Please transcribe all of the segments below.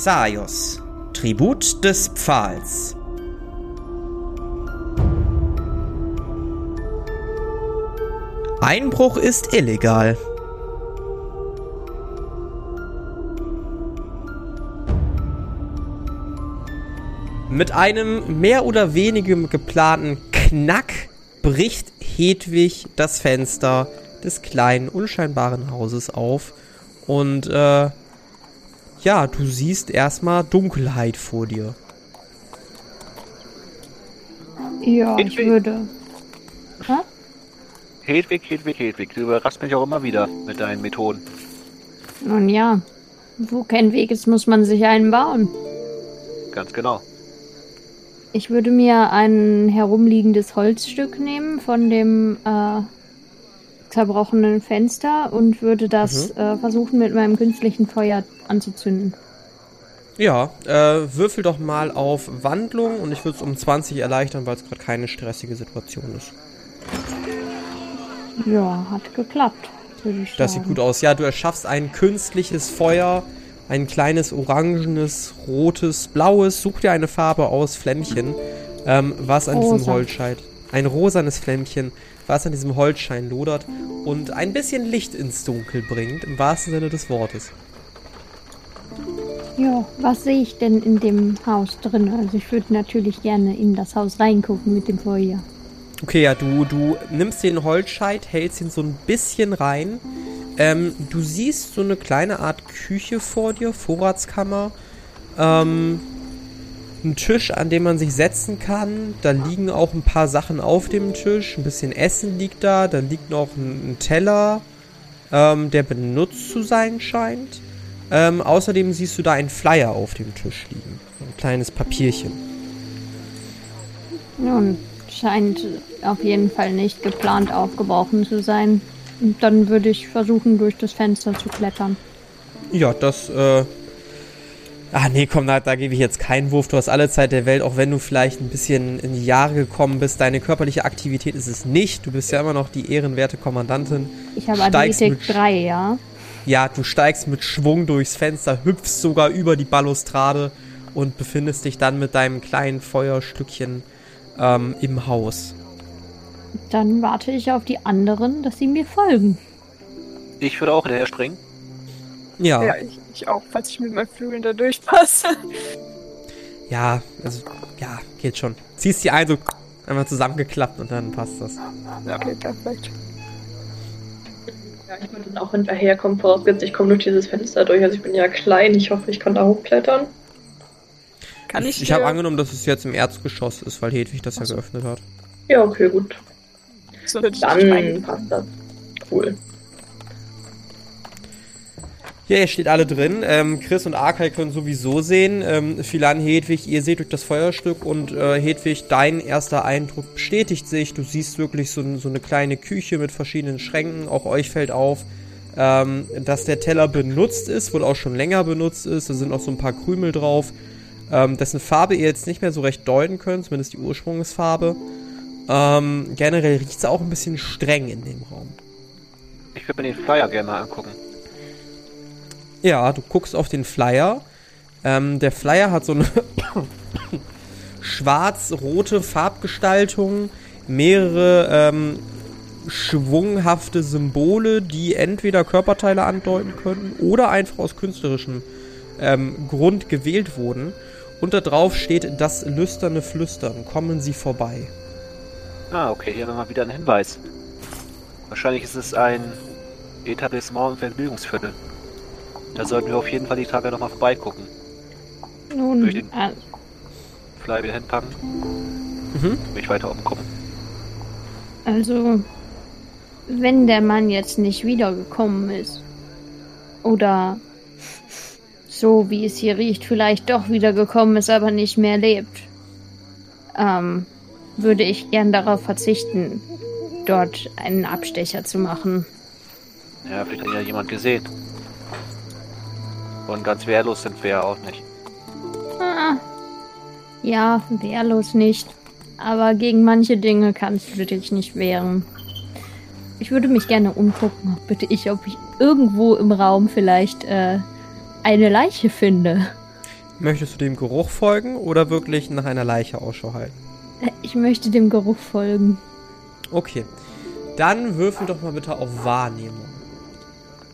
Xaios, Tribut des Pfahls. Einbruch ist illegal. Mit einem mehr oder weniger geplanten Knack bricht Hedwig das Fenster des kleinen, unscheinbaren Hauses auf und äh, ja, du siehst erstmal Dunkelheit vor dir. Ja, ich Hedwig. würde. Hä? Hedwig, Hedwig, Hedwig. Du überraschst mich auch immer wieder mit deinen Methoden. Nun ja, wo kein Weg ist, muss man sich einen bauen. Ganz genau. Ich würde mir ein herumliegendes Holzstück nehmen von dem äh, zerbrochenen Fenster und würde das äh, versuchen mit meinem künstlichen Feuer anzuzünden. Ja, äh, würfel doch mal auf Wandlung und ich würde es um 20 erleichtern, weil es gerade keine stressige Situation ist. Ja, hat geklappt, Das sieht gut aus. Ja, du erschaffst ein künstliches Feuer, ein kleines orangenes, rotes, blaues, such dir eine Farbe aus, Flämmchen, ähm, was an diesem Rosa. Holzschein, ein rosanes Flämmchen, was an diesem Holzschein lodert und ein bisschen Licht ins Dunkel bringt, im wahrsten Sinne des Wortes. Ja, was sehe ich denn in dem Haus drin? Also ich würde natürlich gerne in das Haus reingucken mit dem Feuer. Okay, ja, du, du nimmst den Holzscheit, hältst ihn so ein bisschen rein. Ähm, du siehst so eine kleine Art Küche vor dir, Vorratskammer. Ähm, ein Tisch, an dem man sich setzen kann. Da liegen auch ein paar Sachen auf dem Tisch. Ein bisschen Essen liegt da. Da liegt noch ein, ein Teller, ähm, der benutzt zu sein scheint. Ähm, außerdem siehst du da einen Flyer auf dem Tisch liegen. Ein kleines Papierchen. Nun, scheint auf jeden Fall nicht geplant aufgebrochen zu sein. Und dann würde ich versuchen, durch das Fenster zu klettern. Ja, das, äh. Ah, nee, komm, da, da gebe ich jetzt keinen Wurf. Du hast alle Zeit der Welt, auch wenn du vielleicht ein bisschen in die Jahre gekommen bist. Deine körperliche Aktivität ist es nicht. Du bist ja immer noch die ehrenwerte Kommandantin. Ich habe Athletik mit- 3, ja? Ja, du steigst mit Schwung durchs Fenster, hüpfst sogar über die Balustrade und befindest dich dann mit deinem kleinen Feuerstückchen ähm, im Haus. Dann warte ich auf die anderen, dass sie mir folgen. Ich würde auch hinterher springen. Ja, Ja, ja, ich, ich auch, falls ich mit meinen Flügeln da durchpasse. also, ja, geht schon. Ziehst die ein, so einmal zusammengeklappt und dann passt das. okay, perfekt. Ja, ich würde dann auch hinterherkommen, vorausgesetzt, ich komme durch dieses Fenster durch. Also ich bin ja klein, ich hoffe, ich kann da hochklettern. Kann ich, Ich habe dir angenommen, dass es jetzt im Erzgeschoss ist, weil Hedwig das ja so. geöffnet hat. Ja, okay, gut. so ich Dann passt das. Cool. Ja, ihr steht alle drin. Ähm, Chris und Arkay können sowieso sehen. Ähm, Hedwig, ihr seht durch das Feuerstück und äh, Hedwig, dein erster Eindruck bestätigt sich. Du siehst wirklich so, so eine kleine Küche mit verschiedenen Schränken. Auch euch fällt auf, ähm, dass der Teller benutzt ist, wohl auch schon länger benutzt ist. Da sind auch so ein paar Krümel drauf, ähm, dessen Farbe ihr jetzt nicht mehr so recht deuten könnt, zumindest die Ursprungsfarbe. Ähm, generell riecht es auch ein bisschen streng in dem Raum. Ich würde mir den Flyer gerne mal angucken. Ja, du guckst auf den Flyer. Ähm, der Flyer hat so eine schwarz-rote Farbgestaltung, mehrere ähm, schwunghafte Symbole, die entweder Körperteile andeuten könnten oder einfach aus künstlerischem ähm, Grund gewählt wurden. Und da drauf steht das lüsterne Flüstern. Kommen Sie vorbei. Ah, okay, hier haben wir mal wieder einen Hinweis. Wahrscheinlich ist es ein Etablissement im Vergnügungsviertel. Da sollten wir auf jeden Fall die Tage nochmal vorbeigucken. Nun, Durch den- äh, Flyer wieder hinpacken, Mhm. mich weiter umgucken. also, wenn der Mann jetzt nicht wiedergekommen ist, oder so wie es hier riecht, vielleicht doch wiedergekommen ist, aber nicht mehr lebt, ähm, würde ich gern darauf verzichten, dort einen Abstecher zu machen. Ja, vielleicht hat ja jemand gesehen. Und ganz wehrlos sind wir ja auch nicht. Ah, ja, wehrlos nicht. Aber gegen manche Dinge kannst du dich nicht wehren. Ich würde mich gerne umgucken, bitte ich, ob ich irgendwo im Raum vielleicht äh, eine Leiche finde. Möchtest du dem Geruch folgen oder wirklich nach einer Leiche Ausschau halten? Ich möchte dem Geruch folgen. Okay. Dann würfel doch mal bitte auf Wahrnehmung.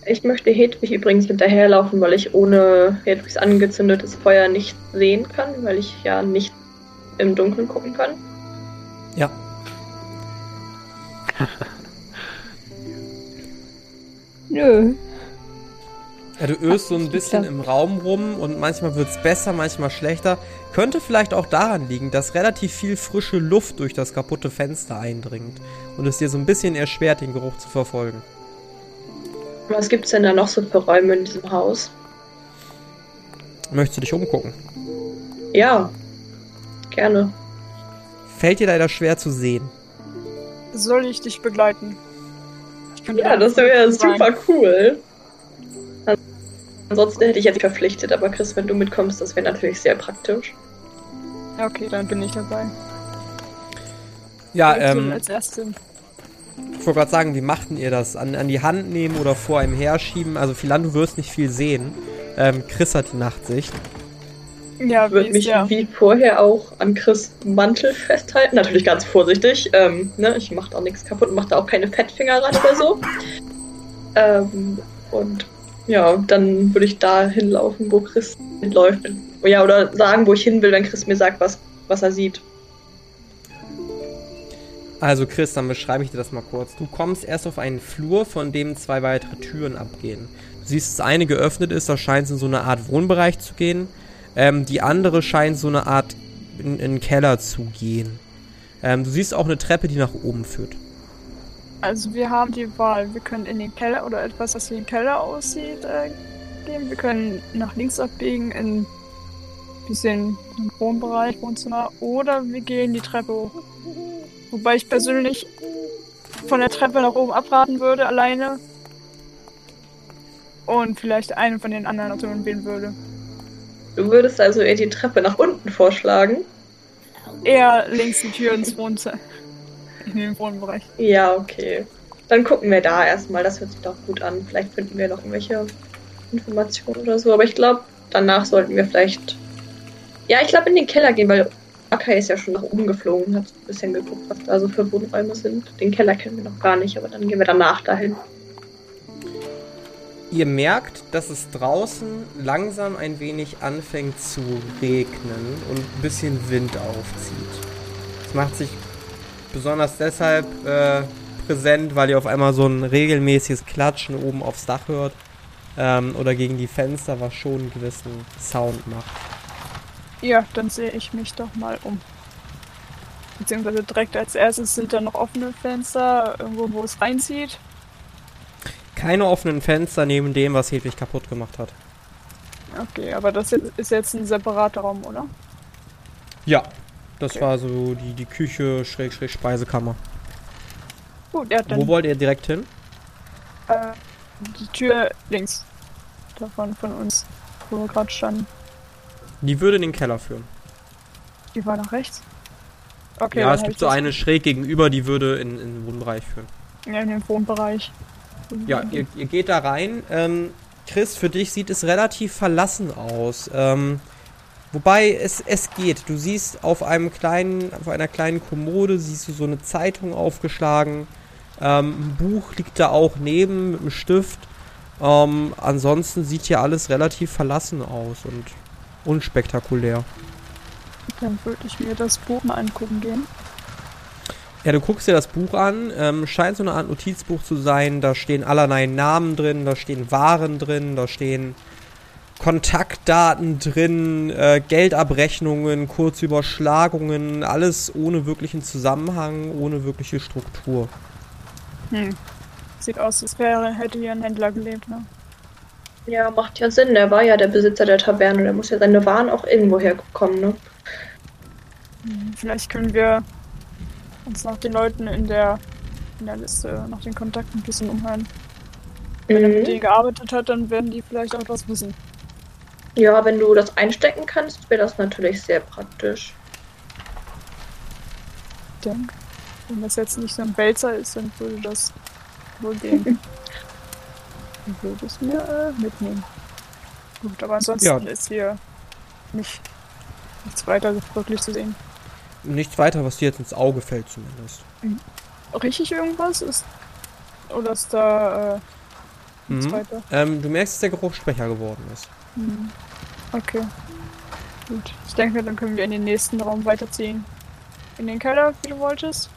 Ich möchte Hedwig übrigens hinterherlaufen, weil ich ohne Hedwigs angezündetes Feuer nicht sehen kann, weil ich ja nicht im Dunkeln gucken kann. Ja. Nö. Ja, du öst so ein bisschen im Raum rum und manchmal wird's besser, manchmal schlechter. Könnte vielleicht auch daran liegen, dass relativ viel frische Luft durch das kaputte Fenster eindringt und es dir so ein bisschen erschwert, den Geruch zu verfolgen. Was gibt's denn da noch so für Räume in diesem Haus? Möchtest du dich umgucken? Ja, gerne. Fällt dir leider schwer zu sehen. Soll ich dich begleiten? Ich Ja, das wäre super cool. Ansonsten hätte ich jetzt verpflichtet, aber Chris, wenn du mitkommst, das wäre natürlich sehr praktisch. Ja, okay, dann bin ich dabei. Ja, ähm, als erstes. Ich wollte gerade sagen, wie machten ihr das? An, an die Hand nehmen oder vor einem herschieben? Also, Philan, du wirst nicht viel sehen. Ähm, Chris hat die Nachtsicht. Ja, Ich wie würde mich der? wie vorher auch an Chris Mantel festhalten. Natürlich ganz vorsichtig. Ähm, ne? Ich mache da nichts kaputt, mache da auch keine Fettfinger ran oder so. Ähm, und ja, dann würde ich da hinlaufen, wo Chris läuft. Ja, oder sagen, wo ich hin will, wenn Chris mir sagt, was, was er sieht. Also Chris, dann beschreibe ich dir das mal kurz. Du kommst erst auf einen Flur, von dem zwei weitere Türen abgehen. Du siehst, dass eine geöffnet ist, da scheint es in so eine Art Wohnbereich zu gehen. Ähm, die andere scheint so eine Art in, in den Keller zu gehen. Ähm, du siehst auch eine Treppe, die nach oben führt. Also wir haben die Wahl. Wir können in den Keller oder etwas, was wie ein Keller aussieht, äh, gehen. Wir können nach links abbiegen in ein bisschen Wohnbereich, Wohnzimmer. Oder wir gehen die Treppe hoch. Wobei ich persönlich von der Treppe nach oben abraten würde, alleine. Und vielleicht einen von den anderen Optionen wählen würde. Du würdest also eher die Treppe nach unten vorschlagen. Eher links die Tür ins Wohnzimmer. In den Wohnbereich. Ja, okay. Dann gucken wir da erstmal. Das hört sich doch gut an. Vielleicht finden wir noch irgendwelche Informationen oder so. Aber ich glaube, danach sollten wir vielleicht. Ja, ich glaube in den Keller gehen, weil Akai ist ja schon nach oben geflogen. Hat ein bisschen geguckt, was da so für Wohnräume sind. Den Keller kennen wir noch gar nicht, aber dann gehen wir danach dahin. Ihr merkt, dass es draußen langsam ein wenig anfängt zu regnen und ein bisschen Wind aufzieht. Es macht sich besonders deshalb äh, präsent, weil ihr auf einmal so ein regelmäßiges Klatschen oben aufs Dach hört ähm, oder gegen die Fenster, was schon einen gewissen Sound macht. Ja, dann sehe ich mich doch mal um. Beziehungsweise direkt als erstes sind da noch offene Fenster, irgendwo, wo es reinzieht. Keine offenen Fenster neben dem, was Hedwig kaputt gemacht hat. Okay, aber das ist jetzt ein separater Raum, oder? Ja, das Okay. war so die, die Küche, Schrägstrich Speisekammer. Gut, ja, dann Wo wollt ihr direkt hin? äh, die Tür links davon von uns, wo wir gerade standen. Die würde in den Keller führen. Die war nach rechts? Okay, ja, es gibt so eine schräg gegenüber, die würde in, in den Wohnbereich führen. Ja, in den Wohnbereich. Ja, ihr, ihr geht da rein. Ähm, Chris, für dich sieht es relativ verlassen aus. Ähm, wobei es, es geht. Du siehst auf einem kleinen, auf einer kleinen Kommode siehst du so eine Zeitung aufgeschlagen. Ähm, ein Buch liegt da auch neben mit einem Stift. Ähm, ansonsten sieht hier alles relativ verlassen aus und unspektakulär. Dann würde ich mir das Buch mal angucken gehen. Ja, du guckst dir das Buch an, ähm, scheint so eine Art Notizbuch zu sein. Da stehen allerlei Namen drin, da stehen Waren drin, da stehen Kontaktdaten drin, äh, Geldabrechnungen, Kurzüberschlagungen, alles ohne wirklichen Zusammenhang, ohne wirkliche Struktur. Hm. Sieht aus, als wäre, hätte hier ein Händler gelebt, ne? Ja, macht ja Sinn. Der war ja der Besitzer der Taverne. Der muss ja seine Waren auch irgendwo herkommen, ne? Hm, Vielleicht können wir uns nach den Leuten in der, in der Liste, nach den Kontakten ein bisschen umhören. Wenn er mit Mhm. denen gearbeitet hat, dann werden die vielleicht auch was wissen. Ja, wenn du das einstecken kannst, wäre das natürlich sehr praktisch. Ich denke, wenn das jetzt nicht so ein Wälzer ist, dann würde das wohl gehen. Ich würde es mir äh, mitnehmen. Gut, aber ansonsten Ja. ist hier nicht, nichts weiter wirklich zu sehen. Nichts weiter, was dir jetzt ins Auge fällt zumindest. Riech ich irgendwas? Ist, oder ist da äh, nichts Mhm. weiter? Ähm, du merkst, dass der Geruch schwächer geworden ist. Hm. Okay. Gut. Ich denke, dann können wir in den nächsten Raum weiterziehen. In den Keller, wie du wolltest.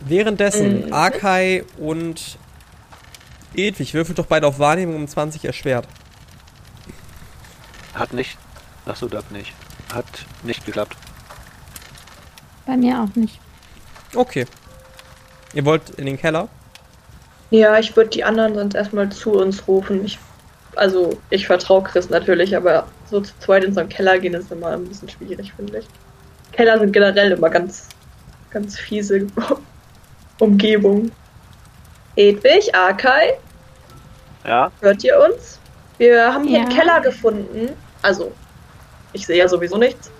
Währenddessen, Mhm. Arkai und Edwig würfelt doch beide auf Wahrnehmung um 20 erschwert. Hat nicht. Achso, das nicht. Hat nicht geklappt. Bei mir auch nicht. Okay. Ihr wollt in den Keller? Ja, ich würde die anderen sonst erstmal zu uns rufen. Ich, also, ich vertraue Chris natürlich, aber so zu zweit in so einen Keller gehen ist immer ein bisschen schwierig, finde ich. Keller sind generell immer ganz, ganz fiese Umgebung. Edwig, Arkai, Ja? hört ihr uns? Wir haben hier Ja. einen Keller gefunden. Also, ich sehe ja sowieso nichts.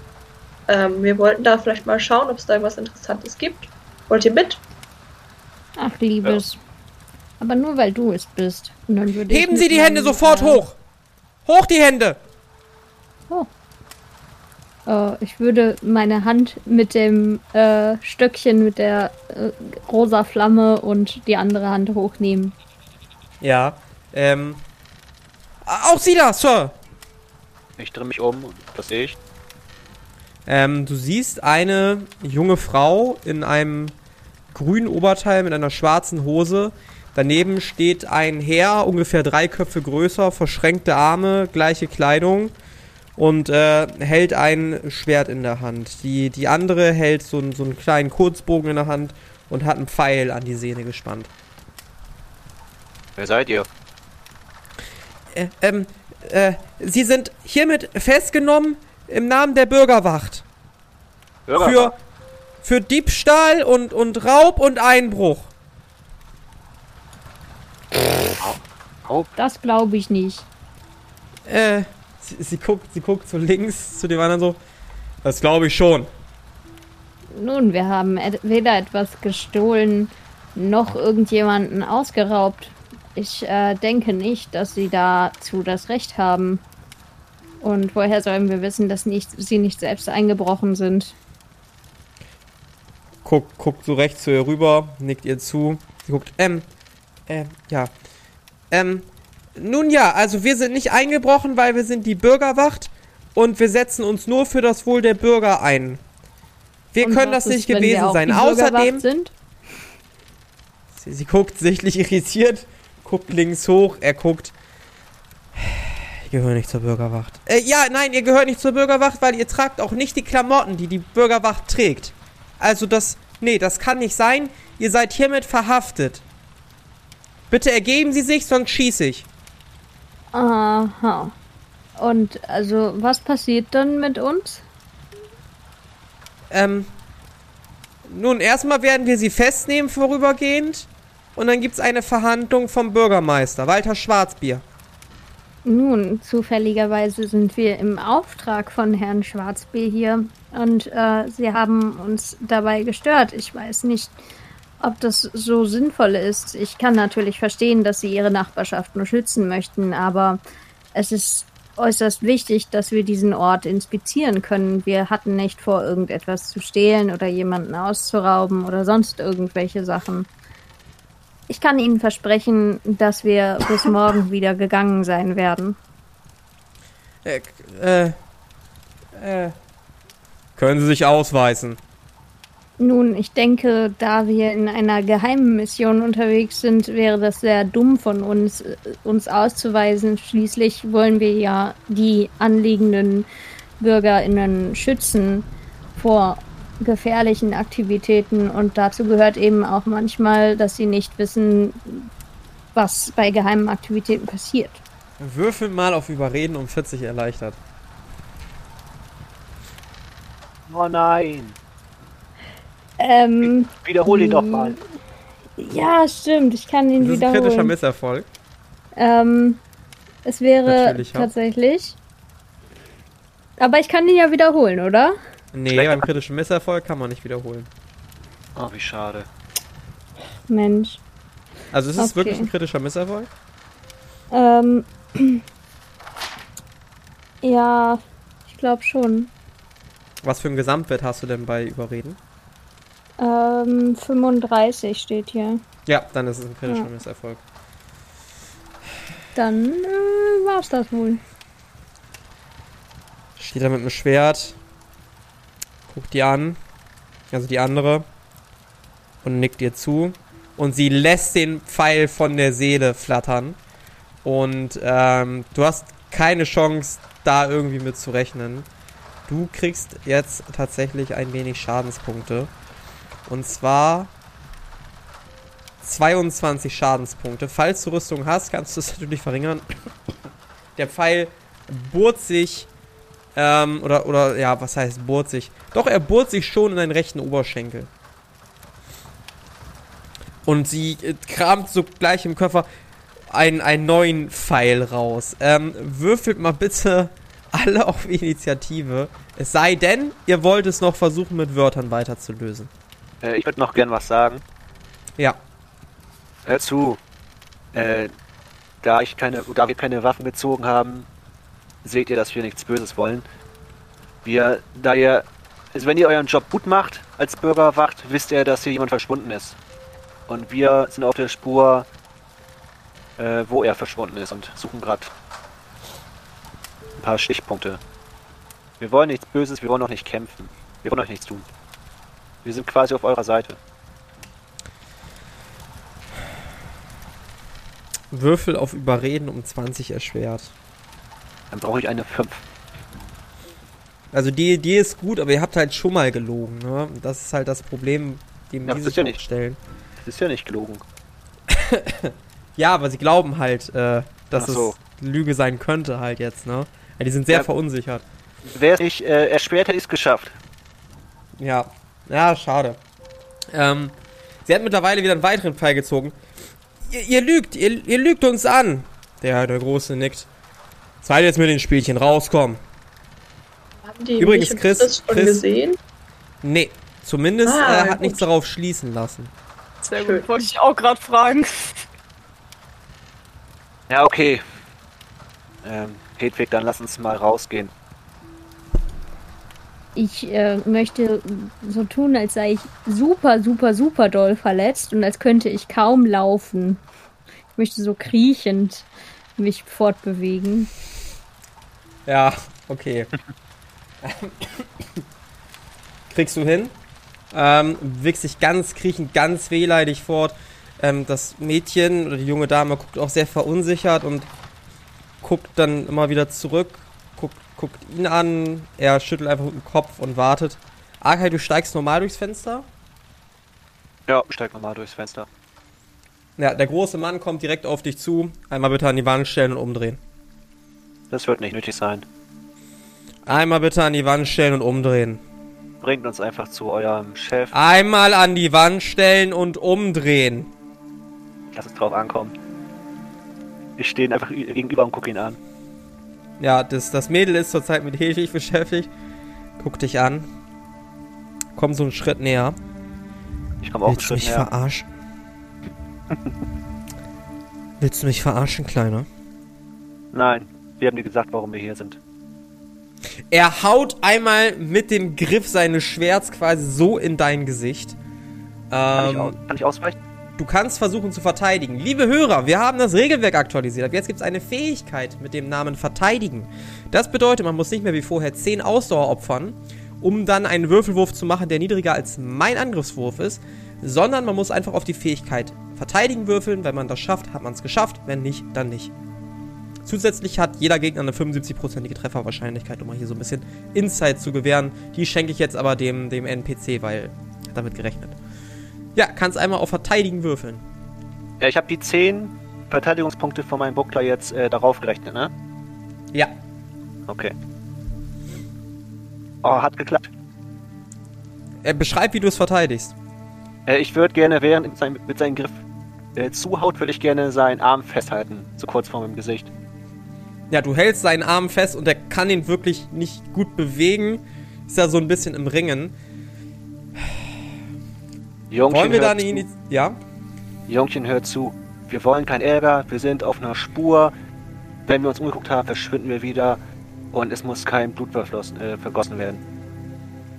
Ähm, wir wollten da vielleicht mal schauen, ob es da was Interessantes gibt. Wollt ihr mit? Ach, Liebes. Aber nur weil du es bist. Und dann würde ich Heben Sie die Hände sofort äh, hoch! Hoch die Hände! Äh, ich würde meine Hand mit dem äh, Stöckchen mit der äh, rosa Flamme und die andere Hand hochnehmen. Ja. Ähm. Auch Sie da, Sir! Ich drehe mich um und das sehe ich. Ähm, du siehst eine junge Frau in einem grünen Oberteil mit einer schwarzen Hose. Daneben steht ein Herr, ungefähr drei Köpfe größer, verschränkte Arme, gleiche Kleidung und äh, hält ein Schwert in der Hand. Die, die andere hält so, einen- so einen kleinen Kurzbogen in der Hand und hat einen Pfeil an die Sehne gespannt. Wer seid ihr? Äh, ähm, äh, Sie sind hiermit festgenommen im Namen der Bürgerwacht. Bürger? Für, für Diebstahl und, und Raub und Einbruch. Oh, Das glaube ich nicht. Äh, sie, guckt, sie guckt so links zu dem anderen so. Das glaube ich schon. Nun, wir haben weder etwas gestohlen noch irgendjemanden ausgeraubt. Ich äh, denke nicht, dass sie dazu das Recht haben. Und woher sollen wir wissen, dass nicht, sie nicht selbst eingebrochen sind? Guckt, guckt so rechts zu ihr rüber, nickt ihr zu. Sie guckt, ähm, ähm, ja. Ähm, nun ja, also wir sind nicht eingebrochen, weil wir sind die Bürgerwacht und wir setzen uns nur für das Wohl der Bürger ein. Wir Und können das ist, nicht wir gewesen sein. Außerdem, Sind? Sie, sie guckt sichtlich irritiert, guckt links hoch, er guckt. Ich gehöre nicht zur Bürgerwacht. Äh, ja, nein, ihr gehört nicht zur Bürgerwacht, weil ihr tragt auch nicht die Klamotten, die die Bürgerwacht trägt. Also das, nee, das kann nicht sein. Ihr seid hiermit verhaftet. Bitte ergeben Sie sich, sonst schieße ich. Aha. Und also, was passiert dann mit uns? Ähm, nun, erstmal werden wir sie festnehmen vorübergehend. Und dann gibt's eine Verhandlung vom Bürgermeister, Walter Schwarzbier. Nun, zufälligerweise sind wir im Auftrag von Herrn Schwarzbier hier und äh, sie haben uns dabei gestört. Ich weiß nicht, ob das so sinnvoll ist. Ich kann natürlich verstehen, dass sie ihre Nachbarschaft nur schützen möchten, aber es ist äußerst wichtig, dass wir diesen Ort inspizieren können. Wir hatten nicht vor, irgendetwas zu stehlen oder jemanden auszurauben oder sonst irgendwelche Sachen. Ich kann Ihnen versprechen, dass wir bis morgen wieder gegangen sein werden. Äh, äh, äh. Können Sie sich ausweisen? Nun, ich denke, da wir in einer geheimen Mission unterwegs sind, wäre das sehr dumm von uns, äh, uns auszuweisen. Schließlich wollen wir ja die anliegenden BürgerInnen schützen vor gefährlichen Aktivitäten und dazu gehört eben auch manchmal, dass sie nicht wissen, was bei geheimen Aktivitäten passiert. Würfel mal auf Überreden um 40 erleichtert. oh nein. Ähm, Wiederhol ihn doch mal. ja, stimmt, ich kann ihn Das ist ein kritischer wiederholen. Misserfolg. Ähm, es wäre Natürlich, ja. tatsächlich. Aber ich kann ihn ja wiederholen, oder? Nee, Schlechter- beim kritischen Misserfolg kann man nicht wiederholen. Oh, wie schade. Mensch. Also ist es Okay. wirklich ein kritischer Misserfolg? Ähm, ja, ich glaube schon. Was für einen Gesamtwert hast du denn bei Überreden? Ähm, 35 steht hier. Ja, dann ist es ein kritischer Ja. Misserfolg. Dann äh, war's das wohl. Steht da mit dem Schwert, guckt die an, also die andere, und nickt ihr zu. Und sie lässt den Pfeil von der Seele flattern. Und ähm, du hast keine Chance, da irgendwie mit zu rechnen. Du kriegst jetzt tatsächlich ein wenig Schadenspunkte. Und zwar 22 Schadenspunkte. Falls du Rüstung hast, kannst du es natürlich verringern. Der Pfeil bohrt sich ähm, oder, oder, ja, was heißt bohrt sich? Doch, er bohrt sich schon in deinen rechten Oberschenkel. Und sie äh, kramt so gleich im Körper einen, einen neuen Pfeil raus. Ähm, würfelt mal bitte alle auf Initiative. Es sei denn, ihr wollt es noch versuchen, mit Wörtern weiterzulösen. Äh, ich würde noch gern was sagen. Ja. Hör zu. Äh, da ich keine, da wir keine Waffen gezogen haben, seht ihr, dass wir nichts Böses wollen. Wir, da ihr, also wenn ihr euren Job gut macht als Bürgerwacht, wisst ihr, dass hier jemand verschwunden ist. Und wir sind auf der Spur, äh, wo er verschwunden ist und suchen gerade ein paar Stichpunkte. Wir wollen nichts Böses, wir wollen auch nicht kämpfen. Wir wollen euch nichts tun. Wir sind quasi auf eurer Seite. Würfel auf Überreden um 20 erschwert. Dann brauche ich eine 5. Also die Idee ist gut, aber ihr habt halt schon mal gelogen, ne? Das ist halt das Problem, dem Ja, die sich ja nicht. stellen. Das ist ja nicht gelogen. Ja, aber sie glauben halt, äh, dass so. es Lüge sein könnte halt jetzt, ne? Ja, die sind sehr Ja. verunsichert. Wer es nicht äh, erschwert, hätte ich es geschafft. Ja, ja, schade. Ähm, sie hat mittlerweile wieder einen weiteren Pfeil gezogen. Ihr, ihr lügt, ihr, ihr lügt uns an. Der, der Große nickt. Zeit jetzt mit den Spielchen, rauskommen. Haben die Übrigens, Chris- das schon Chris- gesehen? Nee, zumindest Ah, äh, hat gut. nichts darauf schließen lassen. Sehr gut, wollte ich auch gerade fragen. Ja, okay. Ähm, Hedwig, dann lass uns mal rausgehen. Ich äh, möchte so tun, als sei ich super, super, super doll verletzt und als könnte ich kaum laufen. Ich möchte so kriechend mich fortbewegen. Ja, okay. Kriegst du hin? Ähm, wickst dich ganz kriechend, ganz wehleidig fort. Ähm, das Mädchen oder die junge Dame guckt auch sehr verunsichert und guckt dann immer wieder zurück, guckt, ihn an. Er schüttelt einfach dem Kopf und wartet. Arkai, du steigst normal durchs Fenster? Ja, steig nochmal durchs Fenster. Ja, der große Mann kommt direkt auf dich zu. Einmal bitte an die Wand stellen und umdrehen. Das wird nicht nötig sein. Einmal bitte an die Wand stellen und umdrehen. Bringt uns einfach zu eurem Chef. Einmal an die Wand stellen und umdrehen. Lass es drauf ankommen. Wir stehen einfach gegenüber und gucken ihn an. Ja, das, das Mädel ist zurzeit mit Hedwig beschäftigt. Guck dich an. Komm so einen Schritt näher. Ich komme auch einen Willst du Schritt mich näher. verarschen? Willst du mich verarschen, Kleiner? Nein, wir haben dir gesagt, warum wir hier sind. Er haut einmal mit dem Griff seines Schwerts quasi so in dein Gesicht. Kann, ich, Ähm, kann ich ausweichen? Du kannst versuchen zu verteidigen. Liebe Hörer, wir haben das Regelwerk aktualisiert. Ab jetzt gibt es eine Fähigkeit mit dem Namen Verteidigen. Das bedeutet, man muss nicht mehr wie vorher 10 Ausdauer opfern, um dann einen Würfelwurf zu machen, der niedriger als mein Angriffswurf ist, sondern man muss einfach auf die Fähigkeit Verteidigen würfeln. Wenn man das schafft, hat man es geschafft. Wenn nicht, dann nicht. Zusätzlich hat jeder Gegner eine 75%ige Trefferwahrscheinlichkeit, um mal hier so ein bisschen Insight zu gewähren. Die schenke ich jetzt aber dem, dem NPC, weil damit gerechnet. Ja, kannst einmal auf Verteidigen würfeln. Ja, ich habe die 10 Verteidigungspunkte von meinem Buckler jetzt äh, darauf gerechnet, ne? Ja. Okay. Oh, hat geklappt. Er beschreibt, wie du es verteidigst. Äh, ich würde gerne, während seinem, mit seinem Griff äh, zuhaut, würde ich gerne seinen Arm festhalten. So kurz vor meinem Gesicht. Ja, du hältst seinen Arm fest und er kann ihn wirklich nicht gut bewegen. Ist ja so ein bisschen im Ringen. Jungchen, Wollen wir da hört eine Ja? Jungchen, hört zu. Wir wollen kein Ärger, wir sind auf einer Spur. Wenn wir uns umgeguckt haben, verschwinden wir wieder. Und es muss kein Blut äh, vergossen werden.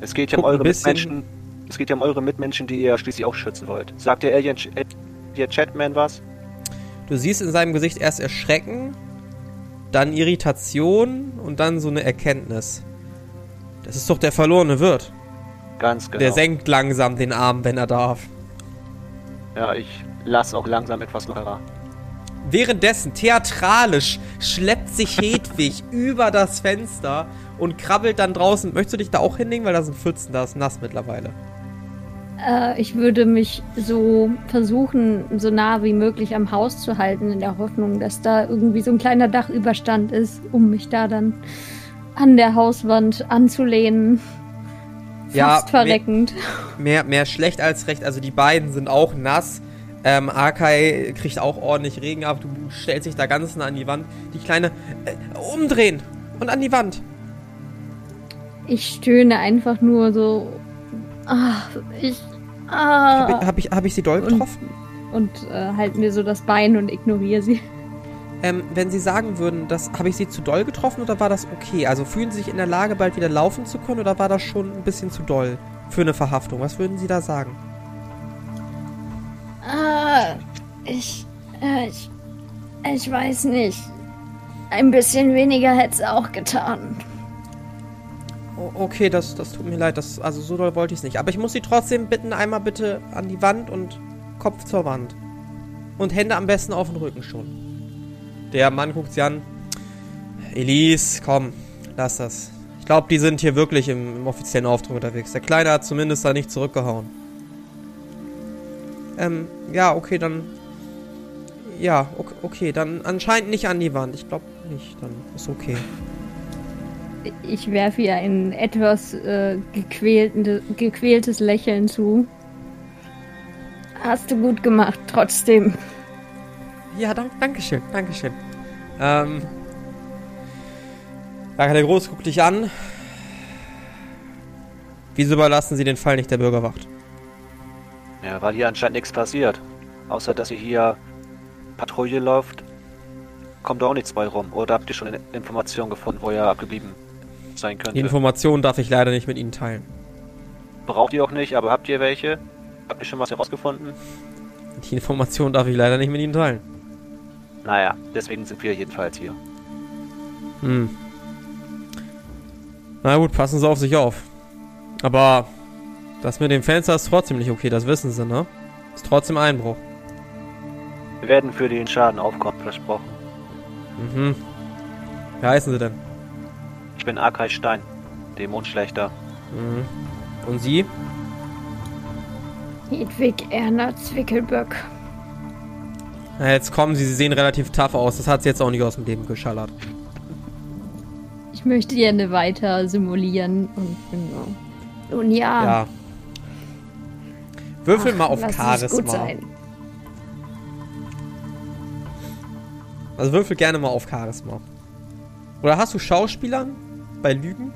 Es geht ja um eure Mitmenschen. Es geht ja um eure Mitmenschen, die ihr schließlich auch schützen wollt. Sagt der Alien, der Chatman was? Du siehst in seinem Gesicht erst Erschrecken, dann Irritation und dann so eine Erkenntnis. Das ist doch der verlorene Wirt. Ganz genau. Der senkt langsam den Arm, wenn er darf. ja, ich lass auch langsam etwas lockerer. Währenddessen, theatralisch, schleppt sich Hedwig über das Fenster und krabbelt dann draußen. Möchtest du dich da auch hinlegen? Weil da sind Pfützen, da ist nass mittlerweile. Äh, ich würde mich so versuchen, so nah wie möglich am Haus zu halten, in der Hoffnung, dass da irgendwie so ein kleiner Dachüberstand ist, um mich da dann an der Hauswand anzulehnen. Fast Ja, verreckend. Mehr, mehr schlecht als recht. Also die beiden sind auch nass. Ähm, Arkai kriegt auch ordentlich Regen ab. Du stellst dich da ganz nah an die Wand. Die kleine äh, umdrehen und an die Wand. Ich stöhne einfach nur so. Ah, ich. Ah, Habe ich, hab ich, hab ich sie doll Und- getroffen? und äh, halt mir so das Bein und ignoriere sie. Ähm, wenn Sie sagen würden, das habe ich Sie zu doll getroffen oder war das okay? Also fühlen Sie sich in der Lage, bald wieder laufen zu können oder war das schon ein bisschen zu doll für eine Verhaftung? Was würden Sie da sagen? Ah, ich, äh, ich, ich weiß nicht. Ein bisschen weniger hätte es auch getan. Okay, das, das tut mir leid. Das, also so doll wollte ich es nicht. Aber ich muss Sie trotzdem bitten, einmal bitte an die Wand und Kopf zur Wand. Und Hände am besten auf den Rücken schon. Der Mann guckt sie an. Elise, komm, lass das. Ich glaube, die sind hier wirklich im, im offiziellen Auftrag unterwegs. Der Kleine hat zumindest da nicht zurückgehauen. Ähm, ja, okay, dann. Ja, okay, okay, dann anscheinend nicht an die Wand. Ich glaube nicht, dann ist okay. Ich werfe ihr ein etwas äh, gequälte, gequältes Lächeln zu. Hast du gut gemacht, trotzdem. Ja, dank, danke schön, danke schön. Ähm. Lager der Groß guckt dich an. Wieso überlassen Sie den Fall nicht der Bürgerwacht? Ja, weil hier anscheinend nichts passiert. Außer, dass ihr hier Patrouille läuft, kommt da auch nichts bei rum. Oder habt ihr schon in- Informationen gefunden, wo ihr abgeblieben sein Die könnte? Informationen darf ich leider nicht mit Ihnen teilen. Braucht ihr auch nicht, aber habt ihr welche? Habt ihr schon was herausgefunden? Die Informationen darf ich leider nicht mit Ihnen teilen. Naja, deswegen sind wir jedenfalls hier. Hm. Na gut, passen Sie auf sich auf. Aber das mit dem Fenster ist trotzdem nicht okay, das wissen Sie, ne? Ist trotzdem Einbruch. Wir werden für den Schaden aufkommen, versprochen. Mhm. Wie heißen Sie denn? Ich bin Arkai Stein, Dämonenschlechter. Mhm. Und Sie? Hedwig Erna Zwickelböck. Na, jetzt kommen Sie, Sie sehen relativ tough aus. Das hat Sie jetzt auch nicht aus dem Leben geschallert. Ich möchte gerne weiter simulieren und genau. Nun ja, Ja. Würfel ach, mal auf Charisma. sein. Also würfel gerne mal auf Charisma. Oder hast du Schauspielern bei Lügen?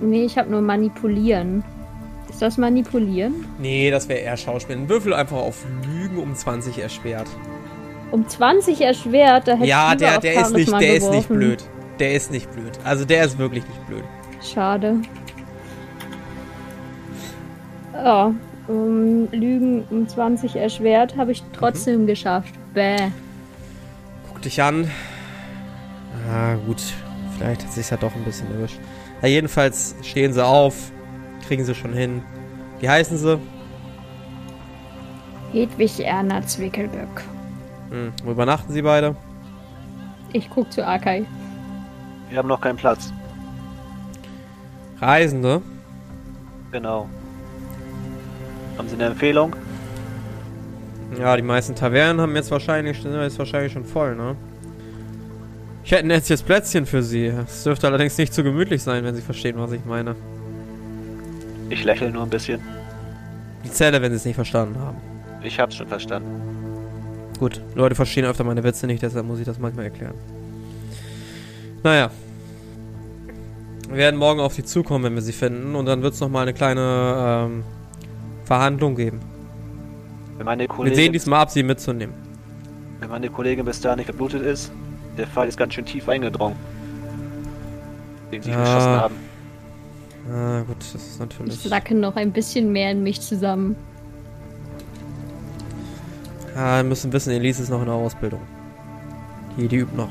Nee, ich habe nur manipulieren. Das manipulieren? Nee, das wäre eher Schauspielern. Würfel einfach auf Lügen um 20 erschwert. Um 20 erschwert, da hätte Ja, ich der, der ist nicht, der ist nicht blöd. Der ist nicht blöd. Also der ist wirklich nicht blöd. Schade. Ja, um, Lügen um 20 erschwert habe ich trotzdem geschafft. Bäh. Guck dich an. Ah, gut. Vielleicht hat sich's ja doch ein bisschen erwischt. Ja, jedenfalls stehen sie auf. Kriegen sie schon hin. Wie heißen sie? Hedwig Erna Zwickelböck. Hm, wo übernachten sie beide? Ich guck zu Akai. Wir haben noch keinen Platz. Reisende. Genau. Haben Sie eine Empfehlung? Ja, die meisten Tavernen haben jetzt wahrscheinlich, sind jetzt wahrscheinlich schon voll, ne? Ich hätte ein nettes Plätzchen für Sie. Es dürfte allerdings nicht zu gemütlich sein, wenn Sie verstehen, was ich meine. Ich lächle nur ein bisschen. Die wenn Sie es nicht verstanden haben. Ich hab's schon verstanden. Gut, Leute verstehen öfter meine Witze nicht, deshalb muss ich das manchmal erklären. Naja. Wir werden morgen auf Sie zukommen, wenn wir Sie finden. Und dann wird es nochmal eine kleine ähm, Verhandlung geben. Meine Wir Kollegin, sehen diesmal ab, Sie mitzunehmen. Wenn meine Kollegin bis dahin nicht verblutet ist, der Fall ist ganz schön tief eingedrungen. Den sie Ja. geschossen haben. Ah, gut, das ist Ich natürlich. sacke noch ein bisschen mehr in mich zusammen. Ja, wir müssen wissen, Elise ist noch in der Ausbildung. Die, die übt noch.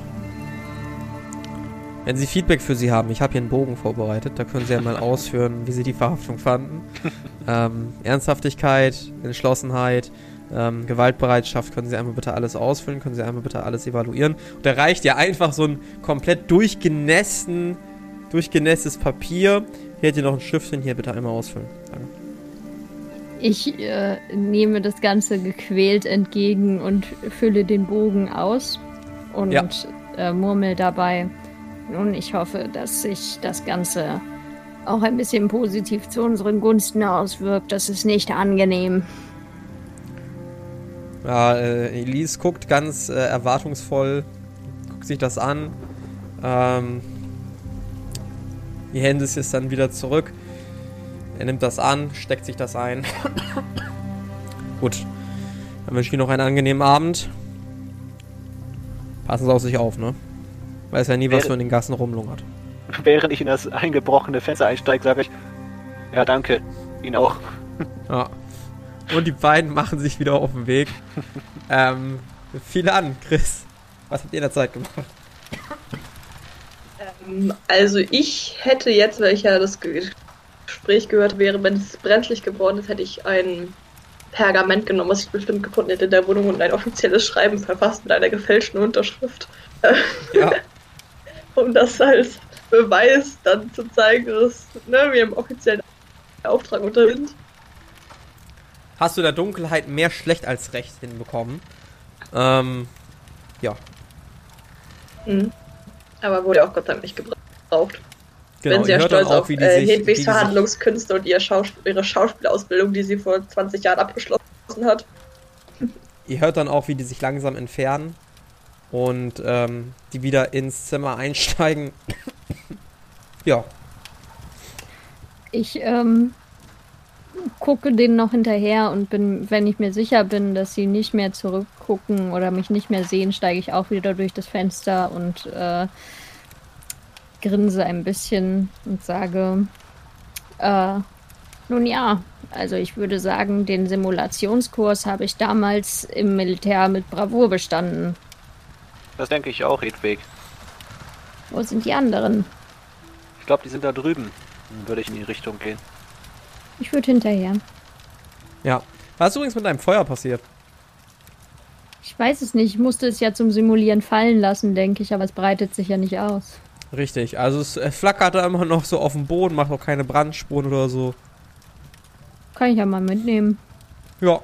Wenn Sie Feedback für Sie haben, ich habe hier einen Bogen vorbereitet, da können Sie ja mal ausführen, wie Sie die Verhaftung fanden. ähm, Ernsthaftigkeit, Entschlossenheit, ähm, Gewaltbereitschaft, können Sie einmal bitte alles ausfüllen, können Sie einmal bitte alles evaluieren. Und da reicht ja einfach so ein komplett durchgenässten, durchgenässtes Papier. Hier ihr noch ein Stiftchen, hier bitte einmal ausfüllen. Danke. Ich äh, nehme das Ganze gequält entgegen und fülle den Bogen aus und Ja. äh, murmel dabei. Nun, ich hoffe, dass sich das Ganze auch ein bisschen positiv zu unseren Gunsten auswirkt. Das ist nicht angenehm. Ja, äh, Elise guckt ganz äh, erwartungsvoll, guckt sich das an. Ähm, die Hände ist dann wieder zurück. Er nimmt das an, steckt sich das ein. Gut. Dann wünsche ich Ihnen noch einen angenehmen Abend. Passen Sie auf sich auf, ne? Weiß ja nie, was so in den Gassen rumlungert. Während ich in das eingebrochene Fenster einsteige, sage ich, ja danke, Ihnen auch. Ja. Und die beiden machen sich wieder auf den Weg. ähm, viel an, Chris. Was habt ihr in der Zeit gemacht? Also ich hätte jetzt, weil ich ja das Ge- Gespräch gehört wäre, wenn es brenzlig geworden ist, hätte ich ein Pergament genommen, was ich bestimmt gefunden hätte in der Wohnung und ein offizielles Schreiben verfasst mit einer gefälschten Unterschrift. Ja. um das als Beweis dann zu zeigen, dass ne, wir im offiziellen Auftrag unter sind. hast du in der Dunkelheit mehr schlecht als recht hinbekommen. Ähm, ja, Mhm. Aber wurde auch Gott sei Dank nicht gebraucht. genau. Bin sehr stolz auch, auf wie die äh, Hedwigs Verhandlungskünste und ihr Schaus ihre Schauspielausbildung, die sie vor 20 Jahren abgeschlossen hat. ihr hört dann auch, wie die sich langsam entfernen und ähm, die wieder ins Zimmer einsteigen. ja, Ich ähm, gucke denen noch hinterher und bin, wenn ich mir sicher bin, dass sie nicht mehr zurückgucken oder mich nicht mehr sehen, steige ich auch wieder durch das Fenster und äh, grinse ein bisschen und sage, äh, nun ja, also ich würde sagen, den Simulationskurs habe ich damals im Militär mit Bravour bestanden. Das denke ich auch, Hedwig. Wo sind die anderen? Ich glaube, die sind da drüben. Dann würde ich in die Richtung gehen. Ich würde hinterher. ja. Was ist übrigens mit deinem Feuer passiert? Ich weiß es nicht. Ich musste es ja zum Simulieren fallen lassen, denke ich, aber es breitet sich ja nicht aus. Richtig, also es äh, flackert da immer noch so auf dem Boden, macht auch keine Brandspuren oder so. Kann ich ja mal mitnehmen. Ja.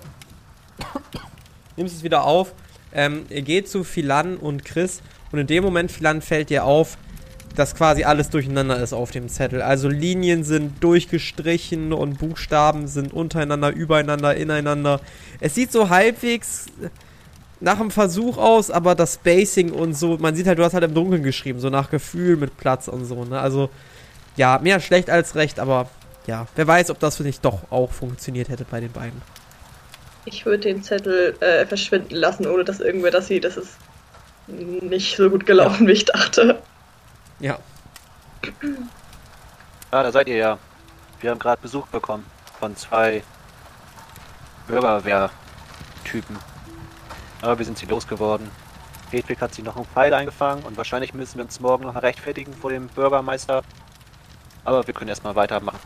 Nimmst es wieder auf. Ähm, ihr geht zu Philan und Chris und in dem Moment, Philan, fällt dir auf, dass quasi alles durcheinander ist auf dem Zettel. Also Linien sind durchgestrichen und Buchstaben sind untereinander, übereinander, ineinander. Es sieht so halbwegs nach einem Versuch aus, aber das Spacing und so, man sieht halt, du hast halt im Dunkeln geschrieben, so nach Gefühl mit Platz und so, ne? Also, ja, mehr schlecht als recht, aber ja, wer weiß, ob das nicht doch auch funktioniert hätte bei den beiden. Ich würde den Zettel äh, verschwinden lassen, ohne dass irgendwer das sieht. Das ist nicht so gut gelaufen, wie ich dachte. Ja, Ah, da seid ihr ja. Wir haben gerade Besuch bekommen von zwei Bürgerwehr-Typen. Aber wir sind sie losgeworden. Hedwig hat sie noch einen Pfeil eingefangen und wahrscheinlich müssen wir uns morgen noch mal rechtfertigen vor dem Bürgermeister. Aber wir können erstmal weitermachen.